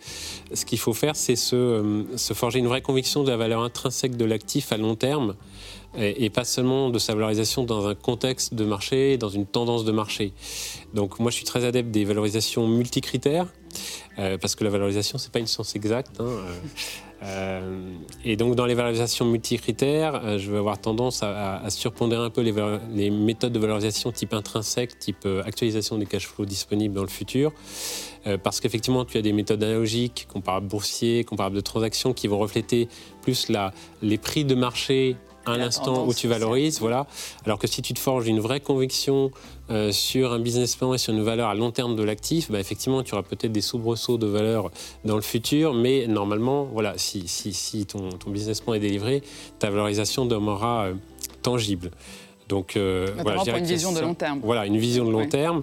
ce qu'il faut faire, c'est se, euh, se forger une vraie conviction de la valeur intrinsèque de l'actif à long terme et, pas seulement de sa valorisation dans un contexte de marché, dans une tendance de marché. Donc moi, je suis très adepte des valorisations multicritères, euh, parce que la valorisation, c'est pas une science exacte. hein, euh, euh, et donc dans les valorisations multicritères, je vais avoir tendance à, à- surpondérer un peu les, méthodes de valorisation type intrinsèque, type actualisation des cash flows disponibles dans le futur. Parce qu'effectivement, tu as des méthodes analogiques, comparables boursiers, comparables de transactions, qui vont refléter plus les prix de marché à La l'instant où tu valorises, voilà. Alors que si tu te forges une vraie conviction euh, sur un business plan et sur une valeur à long terme de l'actif, bah, effectivement, tu auras peut-être des soubresauts de valeur dans le futur, mais normalement, voilà, si, si, si ton, ton business plan est délivré, ta valorisation demeurera euh, tangible. Donc, euh, Notamment voilà, je pour une vision de long terme. Voilà, une vision de long terme.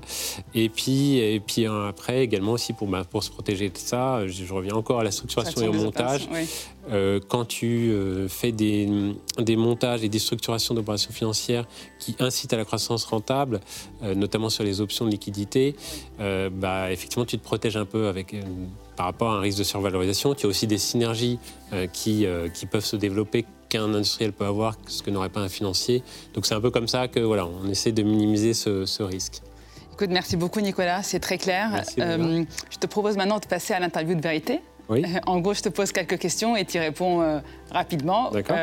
Et puis, et puis hein, après, également aussi pour, bah, pour se protéger de ça, je, je reviens encore à la structuration et au montage. oui. Euh, quand tu euh, fais des, des montages et des structurations d'opérations financières qui incitent à la croissance rentable, notamment sur les options de liquidité, bah, effectivement, tu te protèges un peu avec, par rapport à un risque de survalorisation. Tu as aussi des synergies euh, qui, euh, qui peuvent se développer qu'un industriel peut avoir, ce que n'aurait pas un financier. Donc c'est un peu comme ça que voilà, on essaie de minimiser ce, ce risque. Écoute, merci beaucoup Nicolas, c'est très clair. Merci, Euh, je te propose maintenant de passer à l'interview de vérité. Oui. Euh, En gros, je te pose quelques questions et tu y réponds euh, rapidement. D'accord.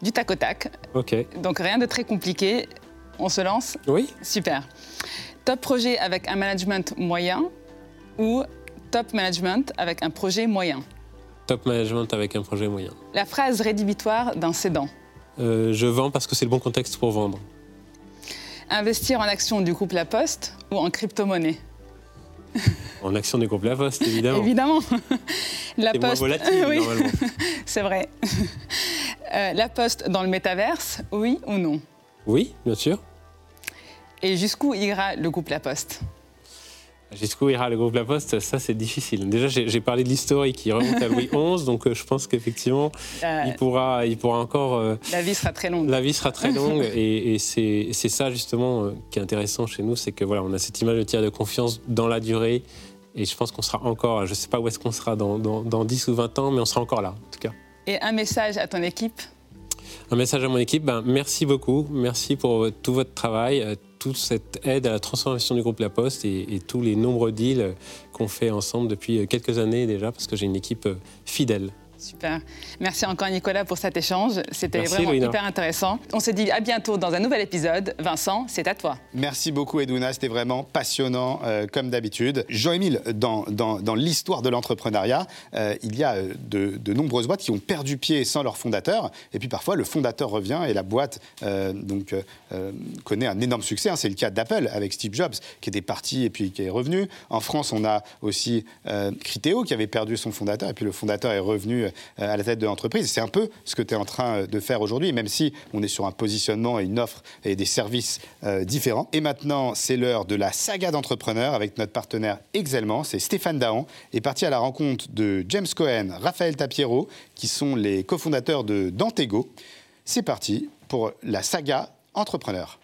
Du tac au tac. Ok. Donc rien de très compliqué. On se lance Oui. Super. Top projet avec un management moyen ou top management avec un projet moyen Top management avec un projet moyen. La phrase rédhibitoire d'un cédant. Euh, je vends parce que c'est le bon contexte pour vendre. Investir en action du groupe La Poste ou en crypto-monnaie? En action du groupe La Poste, évidemment. Évidemment. La C'est moins volatile, Oui. normalement. C'est vrai. Euh, la Poste dans le métaverse, oui ou non? Oui, bien sûr. Et jusqu'où ira le groupe La Poste? Jusqu'où ira le groupe La Poste Ça, c'est difficile. Déjà, j'ai parlé de l'historique qui remonte à Louis XI, donc euh, je pense qu'effectivement, Euh, il, pourra, il pourra encore. euh, La vie sera très longue. la vie sera très longue et, et c'est ça justement qui est intéressant chez nous, c'est que voilà, on a cette image de tiers de confiance dans la durée et je pense qu'on sera encore, je sais pas où est-ce qu'on sera dans, dans, dans 10 ou 20 ans, mais on sera encore là en tout cas. Et un message à ton équipe? Un message à mon équipe, ben, merci beaucoup, merci pour tout votre travail, toute cette aide à la transformation du groupe La Poste et, tous les nombreux deals qu'on fait ensemble depuis quelques années déjà, parce que j'ai une équipe euh, fidèle. Super. Merci encore Nicolas pour cet échange. C'était Merci, vraiment Louina. hyper intéressant. On se dit à bientôt dans un nouvel épisode. Vincent, c'est à toi. Merci beaucoup Edouna, c'était vraiment passionnant euh, comme d'habitude. Jean-Émile, dans, dans- dans l'histoire de l'entrepreneuriat, euh, il y a euh, de, de nombreuses boîtes qui ont perdu pied sans leur fondateur. Et puis parfois, le fondateur revient et la boîte euh, donc, connaît un énorme succès. hein. C'est le cas d'Apple avec Steve Jobs qui était parti et puis qui est revenu. En France, on a aussi euh, Criteo qui avait perdu son fondateur et puis le fondateur est revenu euh, à la tête de l'entreprise. C'est un peu ce que tu es en train euh, de faire aujourd'hui, même si on est sur un positionnement et une offre et des services euh, différents. Et maintenant, c'est l'heure de la saga d'entrepreneurs avec notre partenaire Exelmans. C'est Stéphane Dahan est parti à la rencontre de James Cohen, Raphaël Tapiero, qui sont les cofondateurs de Dantego. C'est parti pour la saga entrepreneur.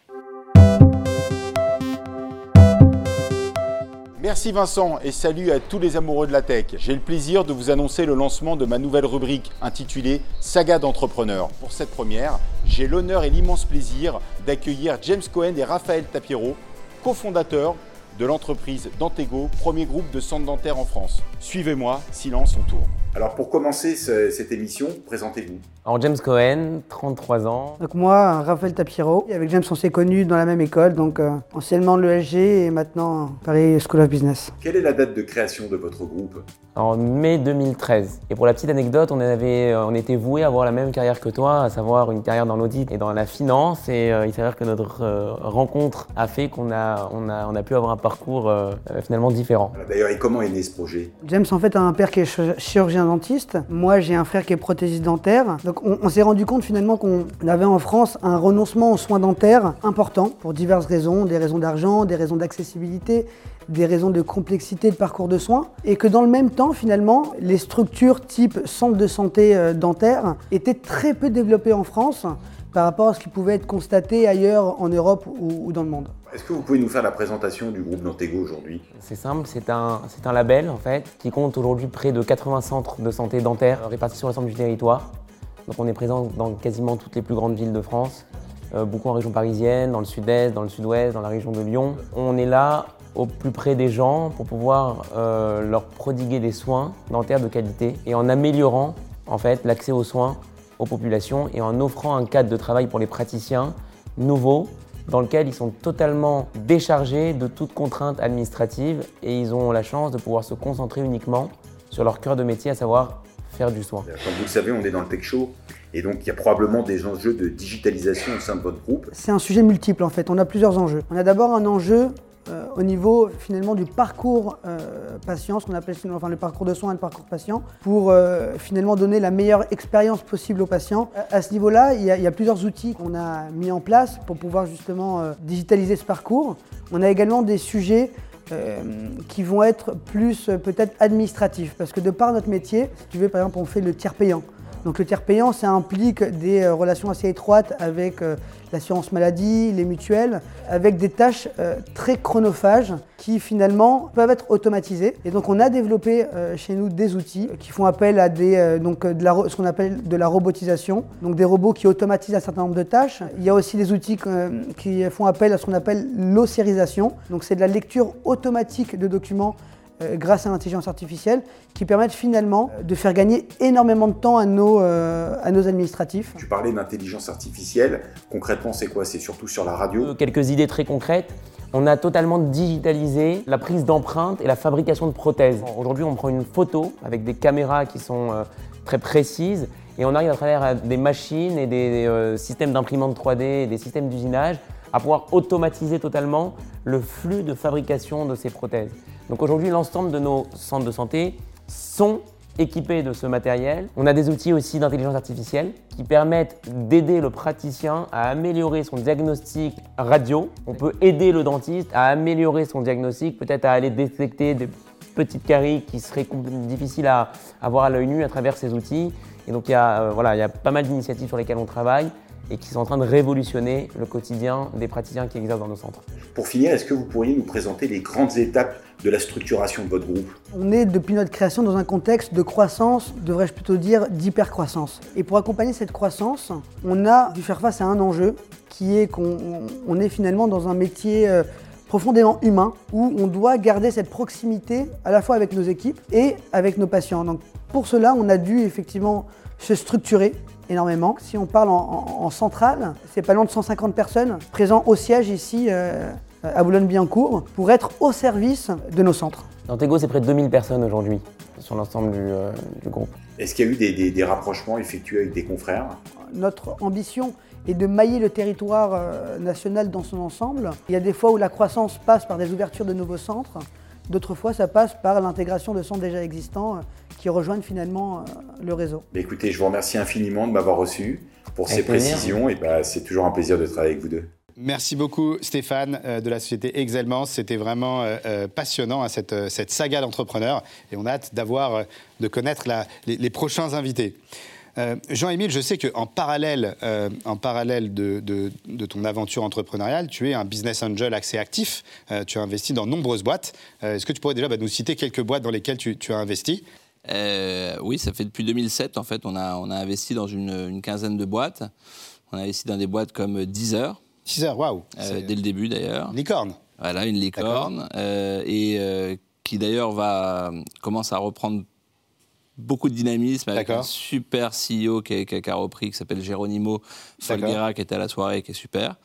Merci Vincent et salut à tous les amoureux de la tech. J'ai le plaisir de vous annoncer le lancement de ma nouvelle rubrique intitulée Saga d'entrepreneurs. Pour cette première, j'ai l'honneur et l'immense plaisir d'accueillir James Cohen et Raphaël Tapiero, cofondateurs de l'entreprise Dantego, premier groupe de centres dentaires en France. Suivez-moi, silence, on tourne. Alors pour commencer cette émission, présentez-vous. Alors James Cohen, 33 ans. Donc moi, Raphaël Tapiero, avec James on s'est connus dans la même école, donc euh, anciennement de l'ESG et maintenant Paris School of Business. Quelle est la date de création de votre groupe? En mai 2013. Et pour la petite anecdote, on, avait, euh, on était voué à avoir la même carrière que toi, à savoir une carrière dans l'audit et dans la finance. Et euh, il s'avère que notre euh, rencontre a fait qu'on a, on a, on a pu avoir un parcours euh, euh, finalement différent. D'ailleurs, et comment est né ce projet? James en fait a un père qui est ch- dentiste, moi j'ai un frère qui est prothésiste dentaire. Donc on, on s'est rendu compte finalement qu'on avait en France un renoncement aux soins dentaires important pour diverses raisons, des raisons d'argent, des raisons d'accessibilité, des raisons de complexité de parcours de soins, et que dans le même temps finalement les structures type centre de santé euh, dentaire étaient très peu développées en France par rapport à ce qui pouvait être constaté ailleurs en Europe ou- ou dans le monde. Est-ce que vous pouvez nous faire la présentation du groupe Dantego aujourd'hui? C'est simple, c'est un, c'est un label en fait qui compte aujourd'hui près de 80 centres de santé dentaire répartis sur l'ensemble du territoire. Donc on est présent dans quasiment toutes les plus grandes villes de France, euh, beaucoup en région parisienne, dans le sud-est, dans le sud-ouest, dans la région de Lyon. On est là au plus près des gens pour pouvoir euh, leur prodiguer des soins dentaires de qualité et en améliorant en fait l'accès aux soins aux populations et en offrant un cadre de travail pour les praticiens nouveau dans lequel ils sont totalement déchargés de toute contrainte administrative et ils ont la chance de pouvoir se concentrer uniquement sur leur cœur de métier, à savoir faire du soin. Comme vous le savez, on est dans le tech show et donc il y a probablement des enjeux de digitalisation au sein de votre groupe. C'est un sujet multiple en fait, on a plusieurs enjeux. On a d'abord un enjeu euh, au niveau finalement du parcours euh, patient, ce qu'on appelle enfin, le parcours de soins et le parcours patient, pour euh, finalement donner la meilleure expérience possible aux patients. À, ce niveau-là, il y, a- plusieurs outils qu'on a mis en place pour pouvoir justement digitaliser ce parcours. On a également des sujets qui vont être plus peut-être administratifs, parce que de par notre métier, si tu veux par exemple on fait le tiers payant. Donc le tiers payant, ça implique des euh, relations assez étroites avec euh, l'assurance maladie, les mutuelles, avec des tâches euh, très chronophages qui finalement peuvent être automatisées. Et donc on a développé chez nous des outils qui font appel à des, donc, de la ce qu'on appelle de la robotisation, donc des robots qui automatisent un certain nombre de tâches. Il y a aussi des outils qui font appel à ce qu'on appelle l'ossérisation, donc c'est de la lecture automatique de documents grâce à l'intelligence artificielle qui permettent finalement euh, de faire gagner énormément de temps à nos, euh, à nos administratifs. Tu parlais d'intelligence artificielle. Concrètement, c'est quoi? C'est surtout sur la radio? Euh, Quelques idées très concrètes. On a totalement digitalisé la prise d'empreintes et la fabrication de prothèses. Aujourd'hui, on prend une photo avec des caméras qui sont euh, très précises et on arrive à travers euh, des machines et des euh, systèmes d'imprimante 3D et des systèmes d'usinage à pouvoir automatiser totalement le flux de fabrication de ces prothèses. Donc aujourd'hui, l'ensemble de nos centres de santé sont équipés de ce matériel. On a des outils aussi d'intelligence artificielle qui permettent d'aider le praticien à améliorer son diagnostic radio. On peut aider le dentiste à améliorer son diagnostic, peut-être à aller détecter des petites caries qui seraient difficiles à, à voir à l'œil nu à travers ces outils. Et donc il y a, euh, voilà, il y a pas mal d'initiatives sur lesquelles on travaille et qui sont en train de révolutionner le quotidien des praticiens qui exercent dans nos centres. Pour finir, est-ce que vous pourriez nous présenter les grandes étapes de la structuration de votre groupe? On est depuis notre création dans un contexte de croissance, devrais-je plutôt dire d'hypercroissance. Et pour accompagner cette croissance, on a dû faire face à un enjeu qui est qu'on on est finalement dans un métier euh, profondément humain où on doit garder cette proximité à la fois avec nos équipes et avec nos patients. Donc pour cela, on a dû effectivement se structurer énormément. Si on parle en, en- en centrale, c'est pas loin de 150 personnes présents au siège ici euh, à Boulogne-Billancourt pour être au service de nos centres. Dans Tego, c'est près de 2000 personnes aujourd'hui sur l'ensemble du, euh, du groupe. Est-ce qu'il y a eu des, des- des rapprochements effectués avec des confrères? Notre ambition est de mailler le territoire euh, national dans son ensemble. Il y a des fois où la croissance passe par des ouvertures de nouveaux centres, d'autres fois ça passe par l'intégration de centres déjà existants euh, qui rejoignent finalement euh, le réseau. Bah, Écoutez, je vous remercie infiniment de m'avoir reçu pour Avec ces plaisir. précisions et bah, c'est toujours un plaisir de travailler avec vous deux. Merci beaucoup Stéphane euh, de la société Excelmance. C'était vraiment euh, passionnant hein, cette, cette saga d'entrepreneurs et on a hâte d'avoir, euh, de connaître la- les, les prochains invités. Euh, Jean-Émile, je sais qu'en parallèle, euh, en parallèle de, de- de ton aventure entrepreneuriale, tu es un business angel assez actif. Euh, tu as investi dans de nombreuses boîtes. Euh, Est-ce que tu pourrais déjà bah, nous citer quelques boîtes dans lesquelles tu, tu as investi? Euh, oui, ça fait depuis 2007, en fait, on a, on a investi dans une, une quinzaine de boîtes. On a investi dans des boîtes comme Deezer. Deezer, waouh Euh, dès le début, d'ailleurs. Licorne. Voilà, une licorne. euh, et euh, qui, d'ailleurs, va commence à reprendre beaucoup de dynamisme avec un super CEO qui a, qui a- repris, qui s'appelle Geronimo Folguera, qui était à la soirée, qui est super.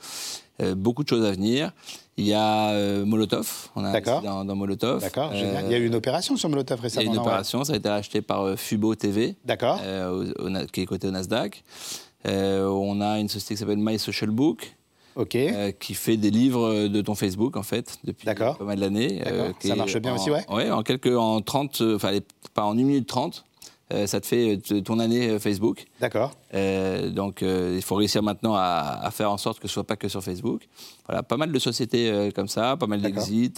Beaucoup de choses à venir. Il y a euh, Molotov. On a dans, dans Molotov. D'accord, Euh. Il y a eu une opération sur Molotov il y a récemment. une opération, ça a été racheté par euh, Fubo TV, D'accord. euh, qui est coté au Nasdaq. Euh, on a une société qui s'appelle My Social Book, euh, qui fait des livres de ton Facebook en fait depuis pas mal d'années. Qui Ça marche bien en- aussi, ouais Ouais, en quelques, en 30, euh, enfin allez, pas en 1 minute 30. Euh, ça te fait euh, ton année euh, Facebook. D'accord. Euh, donc, euh, il faut réussir maintenant à, à faire en sorte que ce soit pas que sur Facebook. Voilà, pas mal de sociétés comme ça, pas mal d'exits,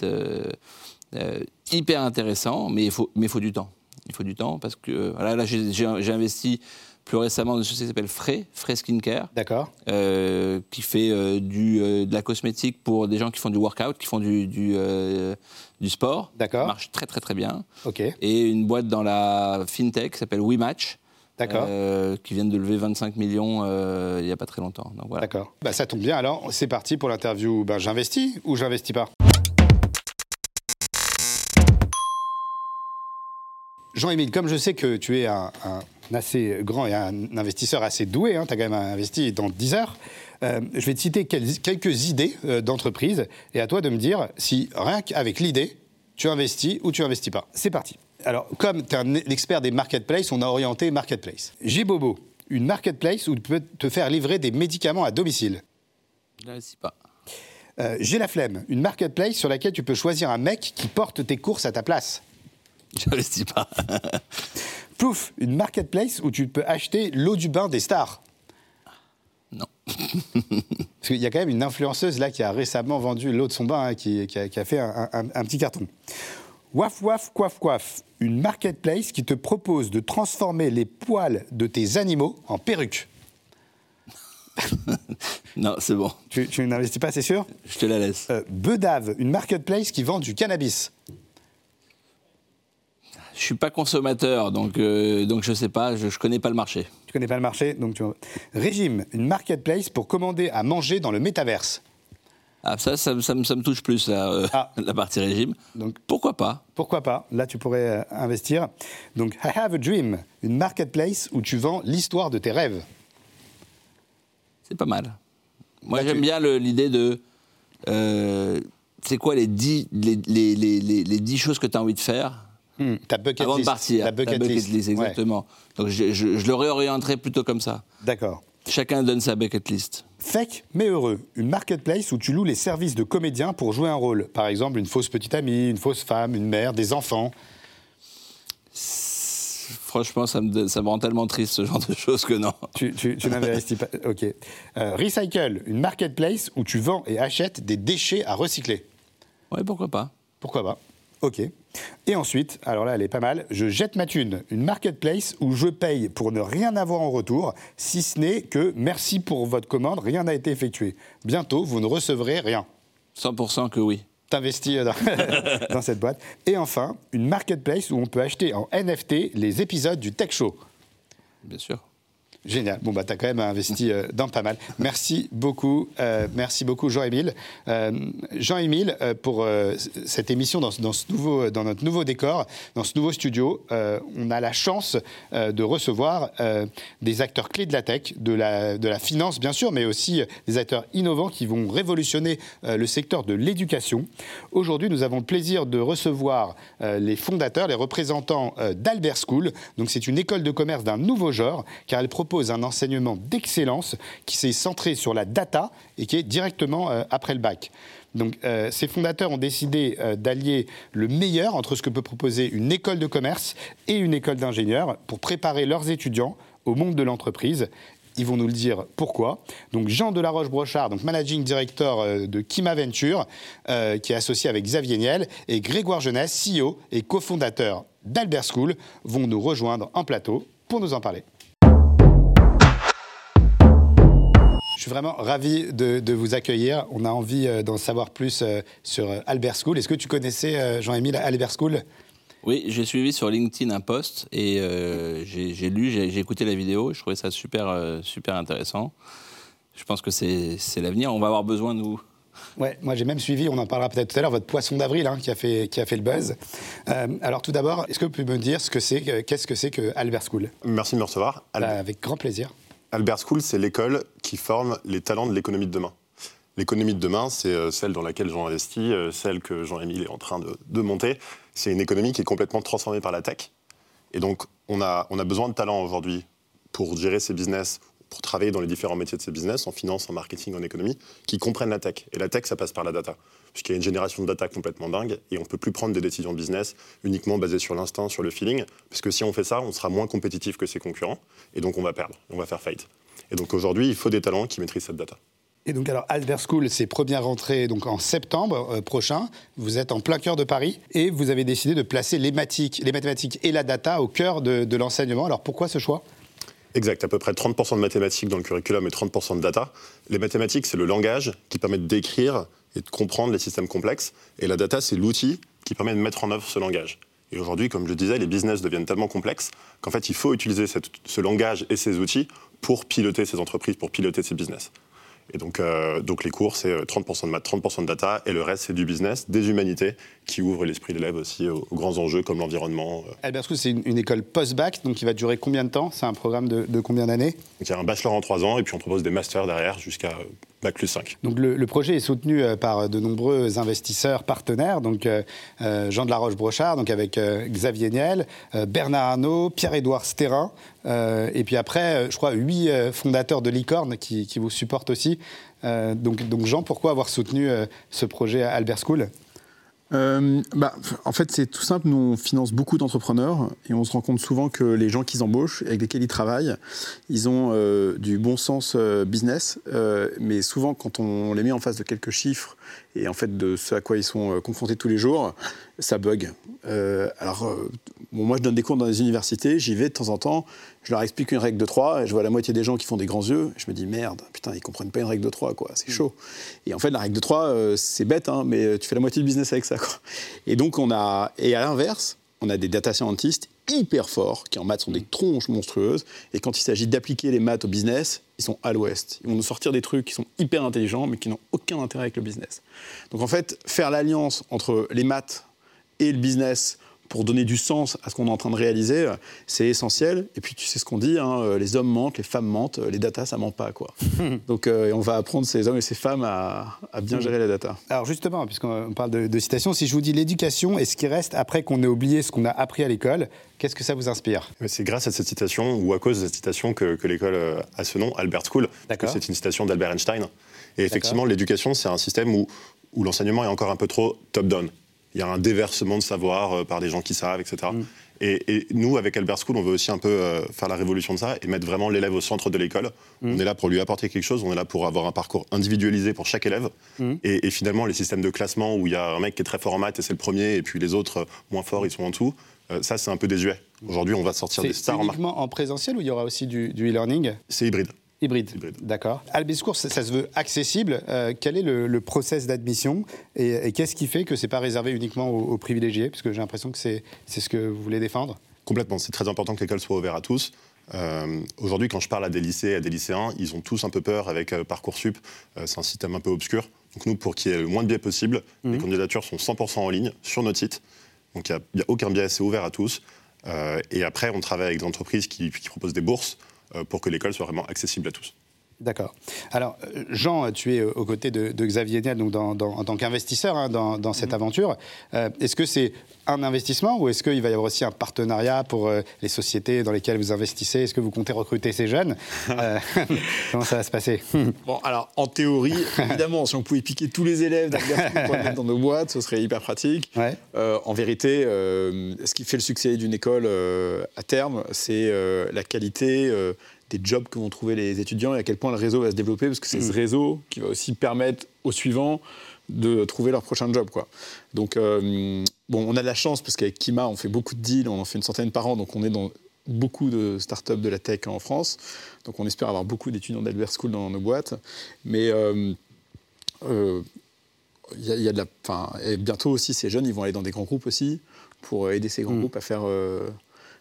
hyper intéressant, mais il faut, mais faut du temps. Il faut du temps parce que voilà, là, j'ai investi plus récemment une société qui s'appelle Frey, Frey Skincare. D'accord. Euh, qui fait euh, du, euh, de la cosmétique pour des gens qui font du workout, qui font du, du, du sport. D'accord. marche très très très bien. Ok. Et une boîte dans la fintech qui s'appelle WeMatch. D'accord. euh, qui viennent de lever 25 millions euh, il n'y a pas très longtemps. Donc voilà. D'accord. Bah, ça tombe bien. Alors, c'est parti pour l'interview. Ben, j'investis ou j'investis pas? Jean-Émile, comme je sais que tu es un, un assez grand et un investisseur assez doué, tu as quand même investi dans 10 heures, euh, je vais te citer quel- quelques idées euh, d'entreprise et à toi de me dire si rien qu'avec l'idée, tu investis ou tu investis pas. C'est parti. Alors, comme tu es un expert des marketplaces, on a orienté marketplace. J'ai Bobo, une marketplace où tu peux te faire livrer des médicaments à domicile. Je n'investis pas. Euh, J'ai la flemme, une marketplace sur laquelle tu peux choisir un mec qui porte tes courses à ta place. J'investis pas. Plouf, une marketplace où tu peux acheter l'eau du bain des stars. Non. Parce qu'il y a quand même une influenceuse là qui a récemment vendu l'eau de son bain, hein, qui, qui a, qui a fait un, un- un petit carton. Waf waf coif coif, une marketplace qui te propose de transformer les poils de tes animaux en perruques. non, c'est bon. Tu, tu n'investis pas, c'est sûr? Je te la laisse. Euh, Bedave, une marketplace qui vend du cannabis. Je suis pas consommateur, donc, euh, donc je sais pas, je, je connais pas le marché. Tu connais pas le marché, donc tu... Régime, une marketplace pour commander à manger dans le métaverse. Ah, ça, ça, me- ça me- ça me touche plus, là, euh, la partie régime. Donc, Pourquoi pas? Pourquoi pas? Là, tu pourrais euh, investir. Donc, I Have a Dream, une marketplace où tu vends l'histoire de tes rêves. C'est pas mal. Moi, j'aime bien l'idée de. euh, c'est quoi les 10, les, les, les, les- les 10 choses que tu as envie de faire? Ta bucket avant list. de partir La bucket list. Exactement. Donc, je, je, je le réorienterai plutôt comme ça. D'accord. Chacun donne sa bucket list. Fake mais heureux, une marketplace où tu loues les services de comédiens pour jouer un rôle. Par exemple, une fausse petite amie, une fausse femme, une mère, des enfants. Franchement, ça me, ça me rend tellement triste ce genre de choses que non. Tu, tu, tu n'investis pas. Ok. Euh, Recycle, une marketplace où tu vends et achètes des déchets à recycler. Ouais, pourquoi pas Pourquoi pas Ok. Et ensuite, alors là, elle est pas mal. Je jette ma thune, une marketplace où je paye pour ne rien avoir en retour, si ce n'est que merci pour votre commande, rien n'a été effectué. Bientôt, vous ne recevrez rien. 100% que oui. T'investis euh, dans, dans cette boîte. Et enfin, une marketplace où on peut acheter en NFT les épisodes du Tech Show. Bien sûr. Génial. Bon, bah, tu as quand même investi euh, dans pas mal. Merci beaucoup. euh, merci beaucoup, Jean-Émile. Euh, Jean-Émile, pour cette émission dans, ce- nouveau, dans notre nouveau décor, dans ce nouveau studio, on a la chance de recevoir des acteurs clés de la tech, de la, de la finance, bien sûr, mais aussi des acteurs innovants qui vont révolutionner le secteur de l'éducation. Aujourd'hui, nous avons le plaisir de recevoir les fondateurs, les représentants d'Albert School. Donc, c'est une école de commerce d'un nouveau genre, car elle propose un enseignement d'excellence qui s'est centré sur la data et qui est directement euh, après le bac. Donc, euh, ces fondateurs ont décidé euh, d'allier le meilleur entre ce que peut proposer une école de commerce et une école d'ingénieurs pour préparer leurs étudiants au monde de l'entreprise. Ils vont nous le dire pourquoi. Donc Jean Delaroche-Brochard, managing director euh, de Kima Venture, qui est associé avec Xavier Niel, et Grégoire Jeunesse, CEO et cofondateur d'Albert School, vont nous rejoindre en plateau pour nous en parler. Je suis vraiment ravi de, de vous accueillir. On a envie euh, d'en savoir plus euh, sur euh, Albert School. Est-ce que tu connaissais, euh, Jean-Émile, Albert School? Oui, j'ai suivi sur LinkedIn un post et euh, j'ai lu, j'ai écouté la vidéo. Je trouvais ça super, euh, super intéressant. Je pense que c'est l'avenir. On va avoir besoin, nous. Ouais, moi j'ai même suivi, on en parlera peut-être tout à l'heure, votre poisson d'avril hein, qui, a fait, qui a fait le buzz. Euh, alors tout d'abord, est-ce que vous pouvez me dire ce que c'est, que- qu'est-ce que c'est que Albert School? Merci de me recevoir. Bah, Avec grand plaisir. Albert School, c'est l'école qui forme les talents de l'économie de demain. L'économie de demain, c'est euh, celle dans laquelle Jean investit, euh, celle que Jean-Émile est en train de, de monter. C'est une économie qui est complètement transformée par la tech. Et donc, on a, on a besoin de talents aujourd'hui pour gérer ces business, pour travailler dans les différents métiers de ces business, en finance, en marketing, en économie, qui comprennent la tech. Et la tech, ça passe par la data. Puisqu'il y a une génération de data complètement dingue et on ne peut plus prendre des décisions de business uniquement basées sur l'instinct, sur le feeling. Parce que si on fait ça, on sera moins compétitif que ses concurrents et donc on va perdre, on va faire faillite. Et donc aujourd'hui, il faut des talents qui maîtrisent cette data. Et donc alors Albert School, c'est première rentrée donc en septembre euh, prochain. Vous êtes en plein cœur de Paris et vous avez décidé de placer les, mathématiques, les mathématiques et la data au cœur de, de l'enseignement. Alors pourquoi ce choix? Exact, à peu près 30% de mathématiques dans le curriculum et 30% de data. Les mathématiques, c'est le langage qui permet d'écrire et de comprendre les systèmes complexes. Et la data, c'est l'outil qui permet de mettre en œuvre ce langage. Et aujourd'hui, comme je le disais, les business deviennent tellement complexes qu'en fait, il faut utiliser cette- ce langage et ces outils pour piloter ces entreprises, pour piloter ces business. Et donc, euh, donc les cours, c'est euh, 30% de maths, 30% de data, et le reste, c'est du business, des humanités, qui ouvrent l'esprit de l'élève aussi aux, aux grands enjeux comme l'environnement. euh. Albert School, c'est une, une école post-bac, donc qui va durer combien de temps? C'est un programme de, de combien d'années? Il y a un bachelor en 3 ans, et puis on propose des masters derrière jusqu'à euh, bac plus 5. Donc le, projet est soutenu euh, par de nombreux investisseurs partenaires, donc euh, euh, Jean de la Roche-Brochard, avec euh, Xavier Niel, euh, Bernard Arnault, Pierre-Édouard euh, et puis après, euh, je crois, huit euh, fondateurs de Licorne qui, vous supportent aussi. Euh, donc, donc Jean, pourquoi avoir soutenu euh, ce projet à Albert School? Euh, bah, en fait, c'est tout simple. Nous, on finance beaucoup d'entrepreneurs et on se rend compte souvent que les gens qu'ils embauchent, avec lesquels ils travaillent, ils ont euh, du bon sens euh, business, mais souvent, quand on les met en face de quelques chiffres et en fait de ce à quoi ils sont confrontés tous les jours, ça bug. Euh, alors, euh, bon, moi, je donne des cours dans des universités, j'y vais de temps en temps, je leur explique une règle de 3 et je vois la moitié des gens qui font des grands yeux. Je me dis merde, putain, ils comprennent pas une règle de 3, quoi, c'est chaud. Et en fait, la règle de 3, euh, c'est bête, hein, mais tu fais la moitié du business avec ça, quoi. Et donc, on a, et à l'inverse, on a des data scientists hyper forts qui en maths sont des tronches monstrueuses et quand il s'agit d'appliquer les maths au business, ils sont à l'ouest. Ils vont nous sortir des trucs qui sont hyper intelligents mais qui n'ont aucun intérêt avec le business. Donc en fait, faire l'alliance entre les maths et le business pour donner du sens à ce qu'on est en train de réaliser, c'est essentiel. Et puis tu sais ce qu'on dit, hein, euh, les hommes mentent, les femmes mentent, euh, les data ça ment pas quoi. Donc euh, on va apprendre ces hommes et ces femmes à, à bien gérer la data. Alors justement, puisqu'on parle de, de citation, si je vous dis l'éducation et ce qui reste après qu'on ait oublié ce qu'on a appris à l'école, qu'est-ce que ça vous inspire? C'est grâce à cette citation, ou à cause de cette citation, que, que l'école a ce nom, Albert School. parce que C'est une citation d'Albert Einstein. Et effectivement, l'éducation, c'est un système où, où l'enseignement est encore un peu trop top-down. Il y a un déversement de savoir euh, par des gens qui savent, etc. Et, et nous, avec Albert School, on veut aussi un peu euh, faire la révolution de ça et mettre vraiment l'élève au centre de l'école. Mhm. On est là pour lui apporter quelque chose, on est là pour avoir un parcours individualisé pour chaque élève. Mhm. Et, et finalement, les systèmes de classement où il y a un mec qui est très fort en maths et c'est le premier, et puis les autres euh, moins forts, ils sont en dessous, euh, ça, c'est un peu désuet. Aujourd'hui, on va sortir des stars en uniquement en présentiel ou il y aura aussi du, du e-learning? C'est hybride. Hybride. D'accord. Albiscours, ça, ça se veut accessible. Euh, quel est le, le process d'admission et, et qu'est-ce qui fait que c'est pas réservé uniquement aux, aux privilégiés? Parce que j'ai l'impression que c'est ce que vous voulez défendre. Complètement. C'est très important que l'école soit ouverte à tous. Euh, Aujourd'hui, quand je parle à des lycées, à des lycéens, ils ont tous un peu peur avec euh, Parcoursup. Euh, c'est un système un peu obscur. Donc nous, pour qu'il y ait le moins de biais possible, les candidatures sont 100% en ligne sur notre site. Donc il n'y a, aucun biais, c'est ouvert à tous. Et après, on travaille avec des entreprises qui, qui proposent des bourses pour que l'école soit vraiment accessible à tous. D'accord. Alors, euh, Jean, tu es euh, aux côtés de, de Xavier Niel, donc dans- dans- en tant qu'investisseur hein, dans, dans cette aventure. Euh, est-ce que c'est un investissement ou est-ce qu'il va y avoir aussi un partenariat pour euh, les sociétés dans lesquelles vous investissez? Est-ce que vous comptez recruter ces jeunes? Euh, Comment ça va se passer? Bon, alors en théorie, évidemment, si on pouvait piquer tous les élèves dans nos boîtes, ce serait hyper pratique. En vérité, ce qui fait le succès d'une école à terme, c'est la qualité des jobs que vont trouver les étudiants et à quel point le réseau va se développer, parce que c'est ce réseau qui va aussi permettre aux suivants de trouver leur prochain job. Quoi. Donc, euh, bon, on a de la chance parce qu'avec Kima, on fait beaucoup de deals, on en fait une centaine par an, donc on est dans beaucoup de startups de la tech en France. Donc, on espère avoir beaucoup d'étudiants d'Albert School dans nos boîtes. Mais euh, euh, il y, a- il y a de la, et bientôt aussi, ces jeunes, ils vont aller dans des grands groupes aussi pour aider ces grands Mm. groupes à faire, euh,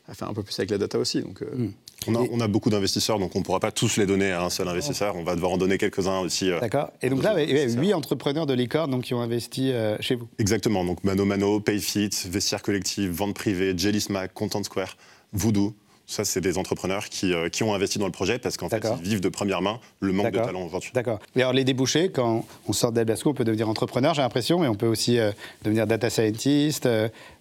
à faire un peu plus avec la data aussi. Donc, euh, On a, on a beaucoup d'investisseurs, donc on ne pourra pas tous les donner à un seul investisseur. On va devoir en donner quelques-uns aussi. euh, D'accord. Et donc là, ouais, ouais, huit entrepreneurs de licorne donc, qui ont investi euh, chez vous. Exactement, donc Mano Mano, Payfit, Vestiaire Collective, Vente Privée, Jelly Smack, Content Square, Voodoo. Ça, c'est des entrepreneurs qui, euh, qui ont investi dans le projet parce qu'en fait, ils vivent de première main le manque de talent aujourd'hui. D'accord. Et alors, les débouchés, quand on sort d'Albert School, on peut devenir entrepreneur, j'ai l'impression, mais on peut aussi euh, devenir data scientist,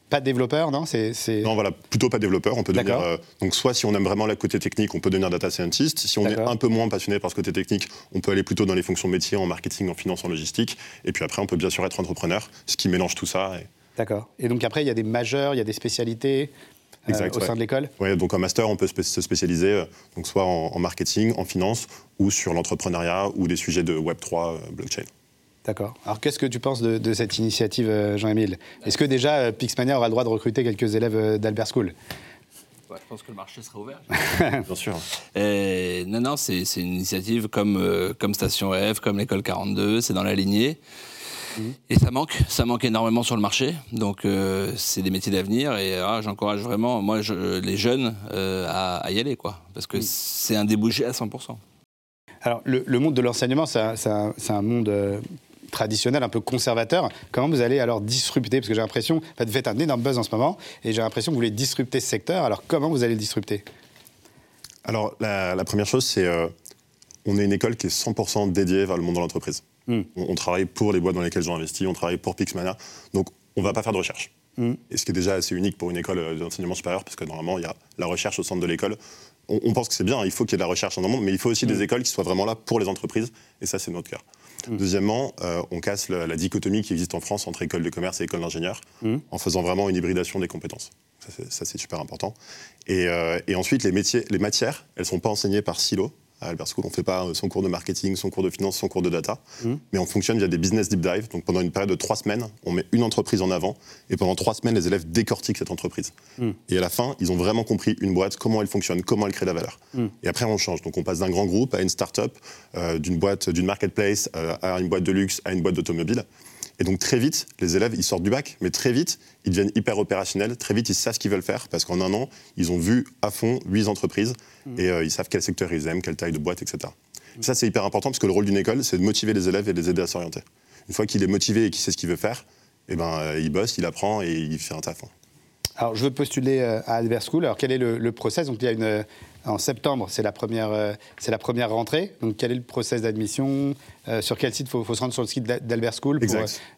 pas développeur, non c'est, Non, voilà, plutôt pas développeur. On peut devenir. Euh, donc, soit si on aime vraiment le côté technique, on peut devenir data scientist. Si on est un peu moins passionné par ce côté technique, on peut aller plutôt dans les fonctions métiers, en marketing, en finance, en logistique. Et puis après, on peut bien sûr être entrepreneur, ce qui mélange tout ça. et- D'accord. Et donc après, il y a des majeurs, il y a des spécialités euh, au ouais. sein de l'école? Ouais, donc en master, on peut se spécialiser euh, donc soit en, en marketing, en finance, ou sur l'entrepreneuriat, ou des sujets de Web3, euh, blockchain. D'accord. Alors qu'est-ce que tu penses de, de cette initiative, euh, Jean-Émile Est-ce que déjà euh, Pixmania aura le droit de recruter quelques élèves euh, d'Albert School? Ouais, je pense que le marché sera ouvert. Bien sûr. Et non, non, c'est c'est une initiative comme, euh, comme Station F, comme l'école 42, c'est dans la lignée. Et ça manque, ça manque énormément sur le marché. Donc euh, c'est des métiers d'avenir et ah, j'encourage vraiment, moi, je- les jeunes euh, à, à y aller, quoi, parce que c'est un débouché à 100%. Alors le, le monde de l'enseignement, c'est un, c'est un- c'est un monde euh, traditionnel, un peu conservateur. Comment vous allez alors disrupter? Parce que j'ai l'impression, en fait, vous faites un énorme buzz en ce moment, et j'ai l'impression que vous voulez disrupter ce secteur. Alors comment vous allez le disrupter? Alors, la, la première chose, c'est euh, on est une école qui est 100% dédiée vers le monde de l'entreprise. Hmm. On, on travaille pour les boîtes dans lesquelles j'ai investi, on travaille pour Pixmania. Donc, on ne va pas faire de recherche. Hmm. Et ce qui est déjà assez unique pour une école euh, d'enseignement supérieur, parce que normalement, il y a la recherche au centre de l'école. On, on pense que c'est bien, il faut qu'il y ait de la recherche dans le monde, mais il faut aussi Hmm. des écoles qui soient vraiment là pour les entreprises. Et ça, c'est notre cœur. Deuxièmement, euh, on casse la dichotomie qui existe en France entre école de commerce et école d'ingénieur, Hmm. en faisant vraiment une hybridation des compétences. Ça, c'est- super important. Et, euh, et ensuite, les, métiers, les matières, elles ne sont pas enseignées par silo. À Albert School, on ne fait pas euh, son cours de marketing, son cours de finance, son cours de data, mais on fonctionne via des business deep dive. Donc pendant une période de trois semaines, on met une entreprise en avant, et pendant trois semaines, les élèves décortiquent cette entreprise. Hmm. Et à la fin, ils ont vraiment compris une boîte, comment elle fonctionne, comment elle crée de la valeur. Hmm. Et après, on change. Donc on passe d'un grand groupe à une start-up, euh, d'une boîte, d'une marketplace euh, à une boîte de luxe, à une boîte d'automobile. Et donc très vite, les élèves, ils sortent du bac, mais très vite, ils deviennent hyper opérationnels. Très vite, ils savent ce qu'ils veulent faire parce qu'en un an, ils ont vu à fond huit entreprises et euh, ils savent quel secteur ils aiment, quelle taille de boîte, etc. Ça, c'est hyper important parce que le rôle d'une école, c'est de motiver les élèves et de les aider à s'orienter. Une fois qu'il est motivé et qu'il sait ce qu'il veut faire, eh ben, euh, il bosse, il apprend et il fait un taf. hein. Alors, je veux postuler euh, à Albert School. Alors, quel est le, le process? Donc, il y a une, en septembre, c'est la première, euh, c'est la première rentrée. Donc, quel est le process d'admission Euh, Sur quel site Il faut, faut se rendre sur le site d'Al- d'Albert School pour,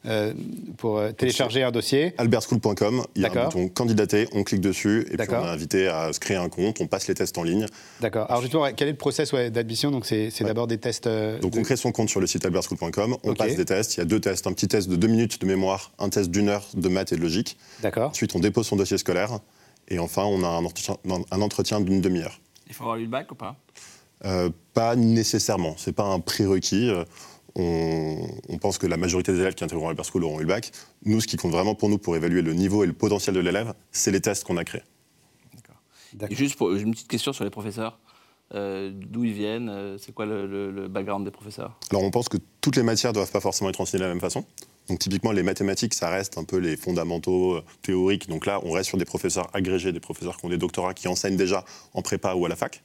euh, pour télécharger un dossier? albertschool.com, il y a un bouton candidater, on clique dessus et puis on est invité à se créer un compte, on passe les tests en ligne. D'accord. Alors, justement, quel est le process ouais, d'admission? Donc, c'est d'abord des tests. euh, Donc de- on crée son compte sur le site albertschool.com, on passe des tests, il y a deux tests, un petit test de deux minutes de mémoire, un test d'une heure de maths et de logique. D'accord. Ensuite on dépose son dossier scolaire Et enfin, on a un entretien, un entretien d'une demi-heure. Il faut avoir eu le bac ou pas? Euh, Pas nécessairement, c'est pas un prérequis. Euh, On, on pense que la majorité des élèves qui intégreront Albert School auront eu le bac. Nous, ce qui compte vraiment pour nous pour évaluer le niveau et le potentiel de l'élève, c'est les tests qu'on a créés. Et Juste pour une petite question sur les professeurs. Euh, D'où ils viennent? C'est quoi le, le- le background des professeurs? Alors on pense que toutes les matières ne doivent pas forcément être enseignées de la même façon. Donc typiquement les mathématiques, ça reste un peu les fondamentaux euh, théoriques. Donc là, on reste sur des professeurs agrégés, des professeurs qui ont des doctorats, qui enseignent déjà en prépa ou à la fac.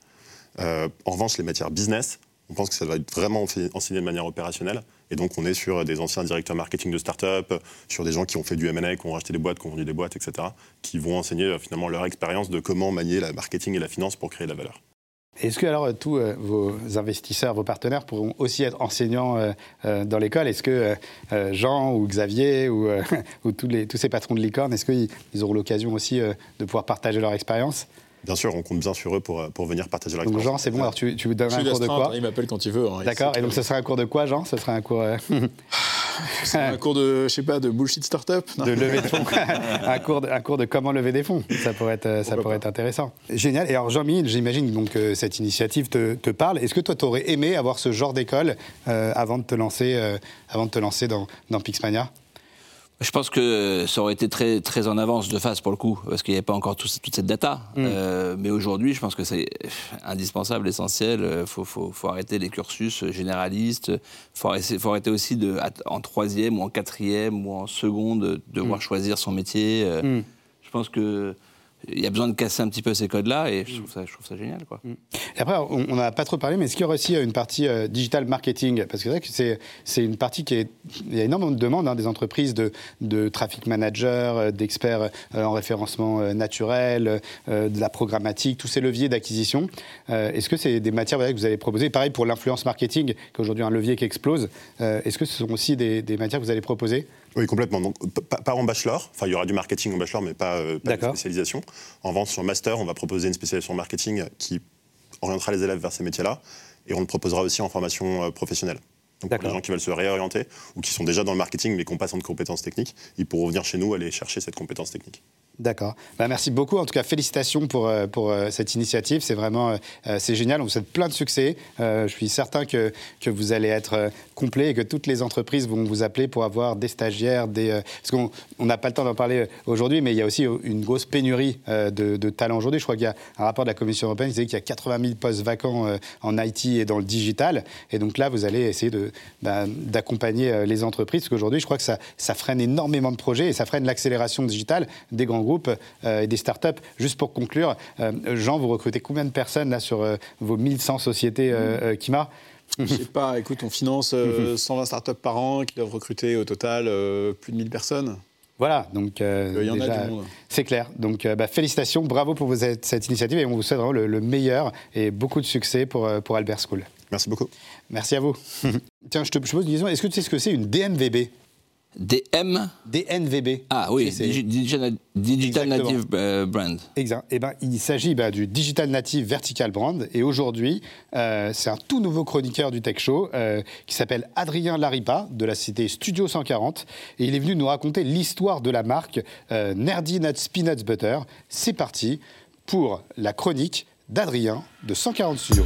Euh, en revanche, les matières business, on pense que ça doit être vraiment ense- enseigné de manière opérationnelle. Et donc on est sur des anciens directeurs marketing de start-up, sur des gens qui ont fait du M&A, qui ont racheté des boîtes, qui ont vendu des boîtes, etc., qui vont enseigner euh, finalement leur expérience de comment manier la marketing et la finance pour créer de la valeur. Est-ce que alors tous euh, vos investisseurs, vos partenaires pourront aussi être enseignants euh, euh, dans l'école? Est-ce que Jean ou Xavier ou, ou tous, ces patrons de licorne, est-ce qu'ils ils auront l'occasion aussi de pouvoir partager leur expérience? Bien sûr, on compte bien sur eux pour, euh, pour venir partager leur Donc expérience. Jean, c'est bon, alors tu, tu donneras suis un cours de quoi il m'appelle quand il veut. hein, D'accord, et donc ce sera un cours de quoi Jean? Ce sera un cours... euh, C'est un cours de, je sais pas, de bullshit startup de lever de fonds. un, cours de, un cours de comment lever des fonds. Ça pourrait être, ça pourrait être intéressant. Génial. Et alors, Jean-Michel, j'imagine donc que cette initiative te, te parle. Est-ce que toi, tu aurais aimé avoir ce genre d'école euh, avant de te lancer, euh, avant de te lancer dans, dans Pixmania? Je pense que ça aurait été très, très en avance de face pour le coup, parce qu'il n'y avait pas encore tout- toute cette data. Mm. Euh, mais aujourd'hui, je pense que c'est indispensable, essentiel. Il faut, faut- faut arrêter les cursus généralistes. Il faut, arrêter- faut arrêter aussi de, en troisième ou en quatrième ou en seconde de devoir Mm. choisir son métier. Euh, Mm. Je pense que il y a besoin de casser un petit peu ces codes-là et je trouve ça, génial. Quoi. Et après, on n'a pas trop parlé, mais est-ce qu'il y aura aussi euh, une partie euh, digital marketing? Parce que c'est vrai que c'est, une partie qui est. Il y a énormément de demandes hein, des entreprises de, de traffic manager, euh, d'experts en référencement naturel, de la programmatique, tous ces leviers d'acquisition. Est-ce que c'est des matières que vous allez proposer Pareil pour l'influence marketing, qui est aujourd'hui un levier qui explose. Est-ce que ce sont aussi des matières que vous allez proposer? Oui, complètement. Donc, pas en bachelor. Enfin, il y aura du marketing en bachelor, mais pas, euh, pas de spécialisation. En revanche, sur master, on va proposer une spécialisation marketing qui orientera les élèves vers ces métiers-là. Et on le proposera aussi en formation euh, professionnelle. Donc, pour les gens qui veulent se réorienter ou qui sont déjà dans le marketing, mais qui n'ont pas de compétences techniques, ils pourront venir chez nous aller chercher cette compétence technique. D'accord. Bah, merci beaucoup. En tout cas, félicitations pour, euh, pour euh, cette initiative. C'est vraiment euh, c'est génial. On vous souhaite plein de succès. Je suis certain que, que vous allez être complet et que toutes les entreprises vont vous appeler pour avoir des stagiaires, des, parce qu'on on n'a pas le temps d'en parler aujourd'hui, mais il y a aussi une grosse pénurie de, de talents aujourd'hui. Je crois qu'il y a un rapport de la Commission européenne qui disait qu'il y a 80 000 postes vacants en IT et dans le digital. Et donc là, vous allez essayer bah, d'accompagner les entreprises, parce qu'aujourd'hui, je crois que ça, ça freine énormément de projets et ça freine l'accélération digitale des grands groupes euh, et des startups. Juste pour conclure, euh, Jean, vous recrutez combien de personnes là sur euh, vos 1100 sociétés euh, Kima? Je sais pas, écoute, on finance euh, 120 startups par an qui doivent recruter au total plus de 1000 personnes. Voilà, donc euh, Il y en a déjà, du monde. c'est clair. Donc euh, bah, félicitations, bravo pour cette initiative et on vous souhaite vraiment le, le meilleur et beaucoup de succès pour, pour Albert School. Merci beaucoup. Merci à vous. Tiens, je te pose une question. Est-ce que tu sais ce que c'est une DNVB DM DNVB. Ah oui, Digital, Digital. Native euh, Brand. Exact. Eh ben, il s'agit bah, du Digital Native Vertical Brand. Et aujourd'hui, euh, c'est un tout nouveau chroniqueur du Tech Show euh, qui s'appelle Adrien Laripa de la cité Studio 140. Et il est venu nous raconter l'histoire de la marque Nerdy Nuts Peanuts Butter. C'est parti pour la chronique d'Adrien de 140 Studios.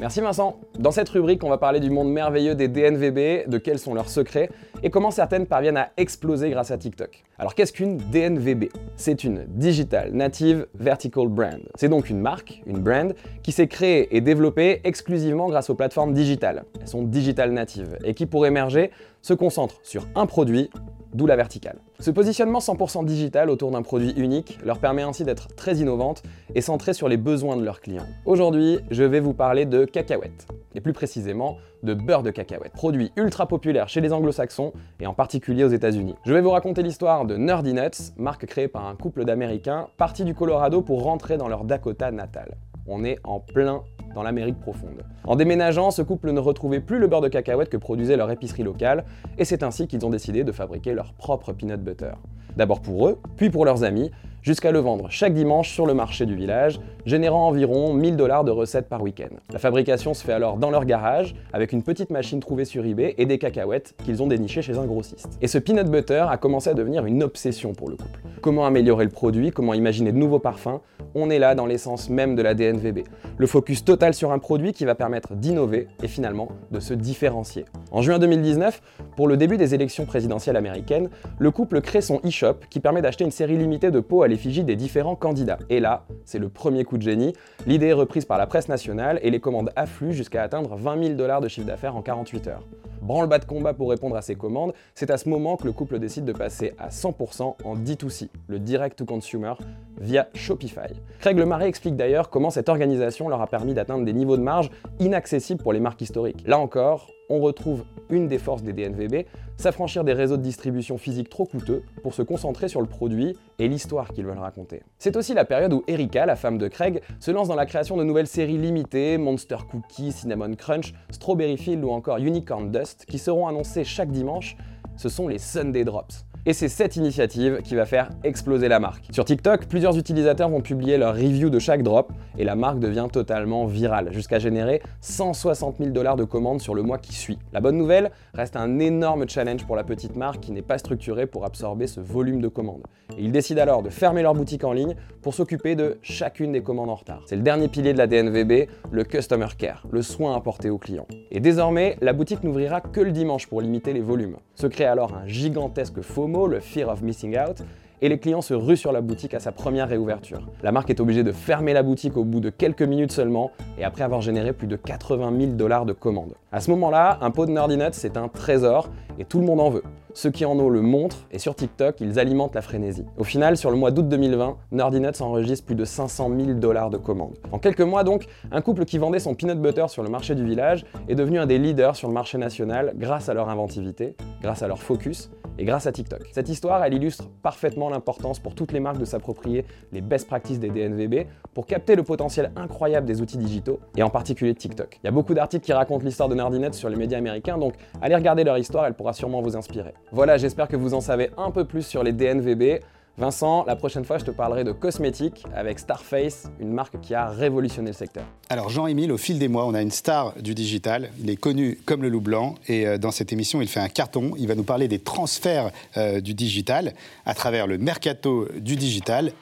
Merci Vincent. Dans cette rubrique, on va parler du monde merveilleux des DNVB, de quels sont leurs secrets et comment certaines parviennent à exploser grâce à TikTok. Alors qu'est-ce qu'une DNVB C'est une Digital Native Vertical Brand. C'est donc une marque, une brand, qui s'est créée et développée exclusivement grâce aux plateformes digitales. Elles sont digital native et qui, pour émerger, se concentrent sur un produit, d'où la verticale. Ce positionnement 100% digital autour d'un produit unique leur permet ainsi d'être très innovante et centrée sur les besoins de leurs clients. Aujourd'hui, je vais vous parler de cacahuètes, et plus précisément de beurre de cacahuète, produit ultra populaire chez les anglo-saxons et en particulier aux États-Unis. Je vais vous raconter l'histoire de Nerdy Nuts, marque créée par un couple d'Américains partis du Colorado pour rentrer dans leur Dakota natal. On est en plein dans l'Amérique profonde. En déménageant, ce couple ne retrouvait plus le beurre de cacahuète que produisait leur épicerie locale, et c'est ainsi qu'ils ont décidé de fabriquer leur propre peanut butter. D'abord pour eux, puis pour leurs amis, jusqu'à le vendre chaque dimanche sur le marché du village, générant environ 1000 dollars de recettes par week-end. La fabrication se fait alors dans leur garage, avec une petite machine trouvée sur eBay et des cacahuètes qu'ils ont dénichées chez un grossiste. Et ce peanut butter a commencé à devenir une obsession pour le couple. Comment améliorer le produit, comment imaginer de nouveaux parfums, on est là dans l'essence même de la DNVB. Le focus total sur un produit qui va permettre d'innover et finalement de se différencier. En juin 2019, pour le début des élections présidentielles américaines, le couple crée son e-shop qui permet d'acheter une série limitée de pots à l'effigie des différents candidats. Et là, c'est le premier coup de génie. L'idée est reprise par la presse nationale et les commandes affluent jusqu'à atteindre 20 000 dollars de chiffre d'affaires en 48 heures. Branle-bas de combat pour répondre à ces commandes, c'est à ce moment que le couple décide de passer à 100% en D2C, le direct to consumer, via Shopify. Craig Lemaré explique d'ailleurs comment cette organisation leur a permis d'atteindre des niveaux de marge inaccessibles pour les marques historiques. Là encore, on retrouve une des forces des DNVB, s'affranchir des réseaux de distribution physique trop coûteux pour se concentrer sur le produit et l'histoire qu'ils veulent raconter. C'est aussi la période où Erika, la femme de Craig, se lance dans la création de nouvelles séries limitées, Monster Cookie, Cinnamon Crunch, Strawberry Field ou encore Unicorn Dust, qui seront annoncées chaque dimanche. Ce sont les Sunday Drops. Et c'est cette initiative qui va faire exploser la marque. Sur TikTok, plusieurs utilisateurs vont publier leur review de chaque drop et la marque devient totalement virale, jusqu'à générer 160 000 dollars de commandes sur le mois qui suit. La bonne nouvelle reste un énorme challenge pour la petite marque qui n'est pas structurée pour absorber ce volume de commandes. Et ils décident alors de fermer leur boutique en ligne pour s'occuper de chacune des commandes en retard. C'est le dernier pilier de la DNVB, le Customer Care, le soin apporté aux clients. Et désormais, la boutique n'ouvrira que le dimanche pour limiter les volumes. Se crée alors un gigantesque Le Fear of Missing Out, et les clients se ruent sur la boutique à sa première réouverture. La marque est obligée de fermer la boutique au bout de quelques minutes seulement et après avoir généré plus de 80 000 dollars de commandes. À ce moment-là, un pot de Nerdy Nuts, c'est un trésor et tout le monde en veut. Ceux qui en ont le montrent et sur TikTok, ils alimentent la frénésie. Au final, sur le mois d'août 2020, Nerdy Nuts enregistre plus de 500 000 dollars de commandes. En quelques mois donc, un couple qui vendait son peanut butter sur le marché du village est devenu un des leaders sur le marché national grâce à leur inventivité, grâce à leur focus et grâce à TikTok. Cette histoire, elle illustre parfaitement l'importance pour toutes les marques de s'approprier les best practices des DNVB pour capter le potentiel incroyable des outils digitaux et en particulier TikTok. Il y a beaucoup d'articles qui racontent l'histoire de Nerdinet sur les médias américains, donc allez regarder leur histoire, elle pourra sûrement vous inspirer. Voilà, j'espère que vous en savez un peu plus sur les DNVB. Vincent, la prochaine fois, je te parlerai de cosmétiques avec Starface, une marque qui a révolutionné le secteur. Alors Jean-Émile, au fil des mois, on a une star du digital. Il est connu comme le loup blanc et euh, dans cette émission, il fait un carton. Il va nous parler des transferts euh, du digital à travers le mercato du digital.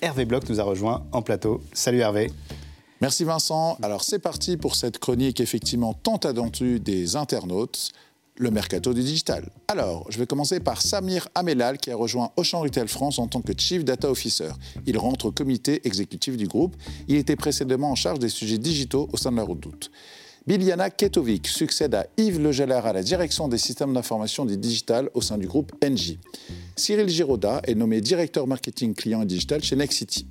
Hervé Bloch nous a rejoint en plateau. Salut Hervé. Merci Vincent. Alors c'est parti pour cette chronique effectivement tant attendue des internautes, le mercato du digital. Alors, je vais commencer par Samir Amelal qui a rejoint Auchan Retail France en tant que Chief Data Officer. Il rentre au comité exécutif du groupe. Il était précédemment en charge des sujets digitaux au sein de la Redoute. Biliana Ketovic succède à Yves Legeller à la direction des systèmes d'information du digital au sein du groupe NJ. Cyril Giroda est nommé directeur marketing client et digital chez Nexity.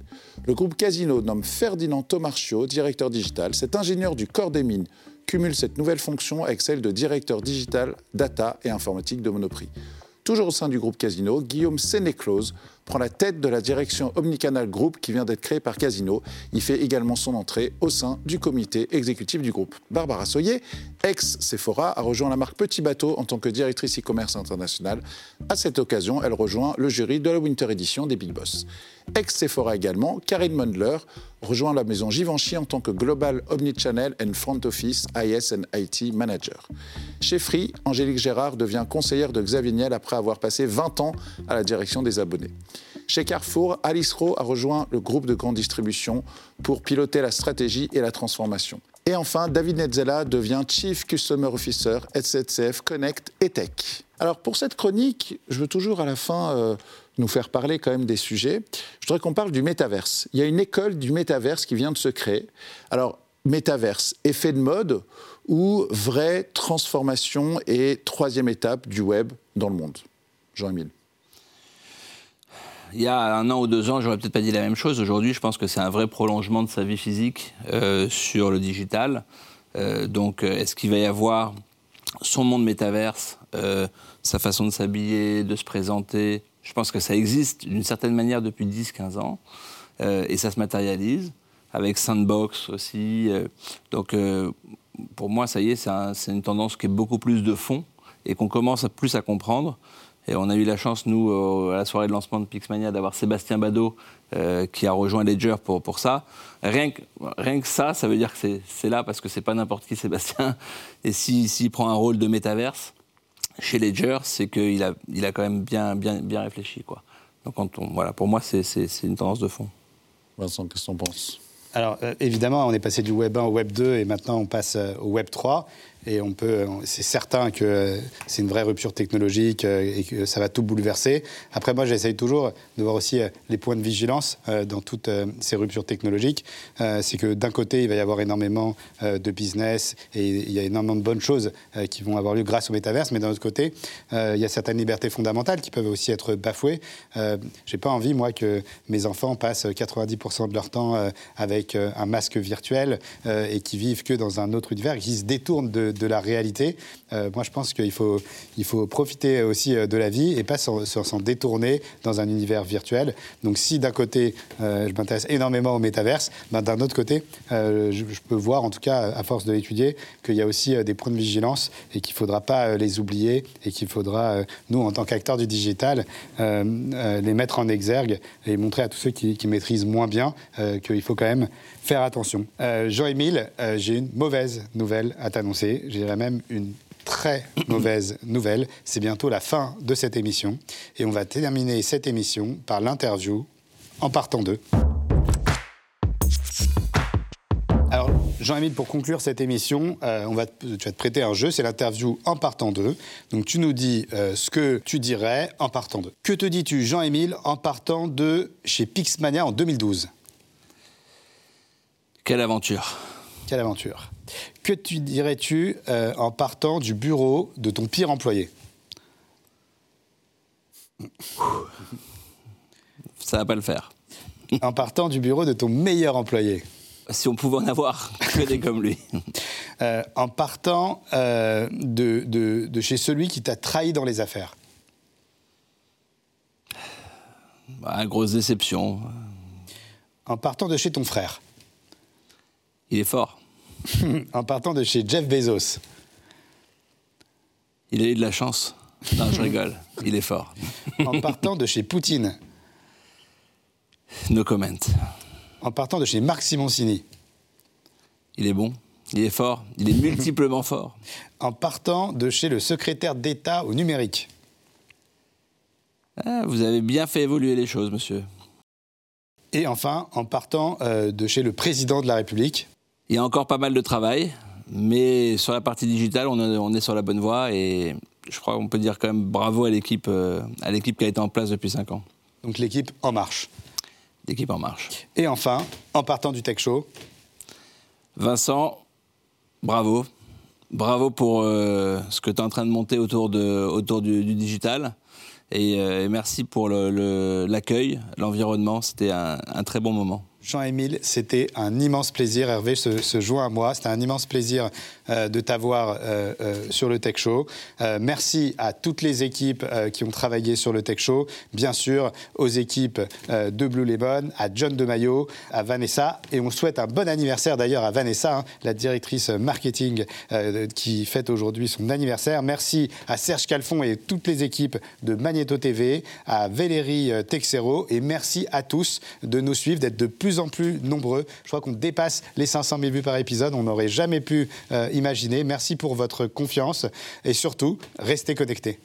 Le groupe Casino nomme Ferdinand Tomarchio directeur digital. Cet ingénieur du corps des mines cumule cette nouvelle fonction avec celle de directeur digital, data et informatique de Monoprix. Toujours au sein du groupe Casino, Guillaume Sénéclose prend la tête de la direction Omnicanal Group qui vient d'être créée par Casino. Il fait également son entrée au sein du comité exécutif du groupe. Barbara Soyer, ex-Sephora, a rejoint la marque Petit Bateau en tant que directrice e-commerce international. À cette occasion, elle rejoint le jury de la Winter Edition des Big Boss. Ex-Sephora également, Karine Mundler rejoint la maison Givenchy en tant que Global Omnichannel and Front Office IS and IT Manager. Chez Free, Angélique Gérard devient conseillère de Xavier Niel après avoir passé 20 ans à la direction des abonnés. Chez Carrefour, Alice Rowe a rejoint le groupe de grande distribution pour piloter la stratégie et la transformation. Et enfin, David Netzela devient Chief Customer Officer SCF Connect et Tech. Alors pour cette chronique, je veux toujours à la fin euh, nous faire parler quand même des sujets. Je voudrais qu'on parle du métaverse. Il y a une école du métaverse qui vient de se créer. Alors métaverse, effet de mode ou vraie transformation et troisième étape du web dans le monde? Jean-Émile il y a un an ou deux ans, j'aurais peut-être pas dit la même chose. Aujourd'hui, je pense que c'est un vrai prolongement de sa vie physique euh, sur le digital. Euh, donc, euh, est-ce qu'il va y avoir son monde métaverse, sa façon de s'habiller, de se présenter? Je pense que ça existe d'une certaine manière depuis 10-15 ans. et ça se matérialise avec Sandbox aussi. donc, pour moi, ça y est, c'est une tendance qui est beaucoup plus de fond et qu'on commence plus à comprendre. Et on a eu la chance, nous, à la soirée de lancement de Pixmania, d'avoir Sébastien Badeau euh, qui a rejoint Ledger pour, pour ça. Rien que, rien que ça, ça veut dire que c'est- c'est là parce que c'est pas n'importe qui Sébastien. Et s'il s'il prend un rôle de métaverse chez Ledger, c'est qu'il a, il a quand même bien, bien, bien réfléchi. Quoi. Donc quand on- voilà, pour moi, c'est- une tendance de fond. Vincent, qu'est-ce que t'en penses? Alors, euh, évidemment, on est passé du Web 1 au Web 2 et maintenant on passe euh, au Web 3. Et on peut, c'est certain que c'est une vraie rupture technologique euh, et que ça va tout bouleverser. Après, moi, j'essaye toujours de voir aussi euh, les points de vigilance euh, dans toutes ces ruptures technologiques. C'est que d'un côté, il va y avoir énormément de business et il y a énormément de bonnes choses qui vont avoir lieu grâce au métaverse. Mais d'un autre côté, il y a certaines libertés fondamentales qui peuvent aussi être bafouées. J'ai pas envie, moi, que mes enfants passent 90% de leur temps avec un masque virtuel et qui vivent que dans un autre univers, qui se détournent de, de la réalité. Euh, moi, je pense qu'il faut, il faut profiter aussi euh, de la vie et pas s'en détourner dans un univers virtuel. Donc, si d'un côté, euh, je m'intéresse énormément au métaverse, ben, d'un autre côté, je, peux voir, en tout cas, à force de l'étudier, qu'il y a aussi des points de vigilance et qu'il ne faudra pas les oublier et qu'il faudra, nous, en tant qu'acteurs du digital, les mettre en exergue et montrer à tous ceux qui, maîtrisent moins bien qu'il faut quand même faire attention. Euh, Jean-Émile, euh, j'ai une mauvaise nouvelle à t'annoncer. Je dirais même une très mauvaise nouvelle. C'est bientôt la fin de cette émission. Et on va terminer cette émission par l'interview en partant d'eux. Alors, Jean-Émile, pour conclure cette émission, euh, on va te- tu vas te prêter un jeu, c'est l'interview en partant d'eux. Donc, tu nous dis euh, ce que tu dirais en partant d'eux. Que te dis-tu, Jean-Émile, en partant de chez Pixmania en 2012 Quelle aventure Quelle aventure. Que tu dirais-tu euh, en partant du bureau de ton pire employé? Ça va pas le faire. En partant du bureau de ton meilleur employé? Si on pouvait en avoir que des comme lui. Euh, en partant euh, de, de- de chez celui qui t'a trahi dans les affaires? Bah, grosse déception. En partant de chez ton frère? Il est fort. En partant de chez Jeff Bezos Il a eu de la chance. Non, je rigole. Il est fort. En partant de chez Poutine No comment. En partant de chez Marc Simoncini Il est bon. Il est fort. Il est multiplement fort. En partant de chez le secrétaire d'État au numérique Ah, vous avez bien fait évoluer les choses, monsieur. Et enfin, en partant euh, de chez le président de la République Il y a encore pas mal de travail, mais sur la partie digitale, on est, on est sur la bonne voie et je crois qu'on peut dire quand même bravo à l'équipe, euh, à l'équipe qui a été en place depuis 5 ans. Donc l'équipe En Marche. L'équipe En Marche. Et enfin, en partant du Tech Show Vincent, bravo. Bravo pour euh, ce que tu es en train de monter autour, de, autour du, du digital. Et, euh, et merci pour le- le- l'accueil, l'environnement. C'était un, un très bon moment. Jean-Émile, c'était un immense plaisir. Hervé se, joint à moi. C'était un immense plaisir de t'avoir euh, euh, sur le Tech Show. Euh, merci à toutes les équipes euh, qui ont travaillé sur le Tech Show. Bien sûr, aux équipes euh, de Blue Lemon, à John DeMaio, à Vanessa. Et on souhaite un bon anniversaire d'ailleurs à Vanessa, hein, la directrice marketing euh, qui fête aujourd'hui son anniversaire. Merci à Serge Calfon et toutes les équipes de Magneto TV, à Valérie euh, Texero. Et merci à tous de nous suivre, d'être de plus en plus nombreux. Je crois qu'on dépasse les 500 000 vues par épisode. On n'aurait jamais pu euh, imaginer. Merci pour votre confiance et surtout, restez connectés.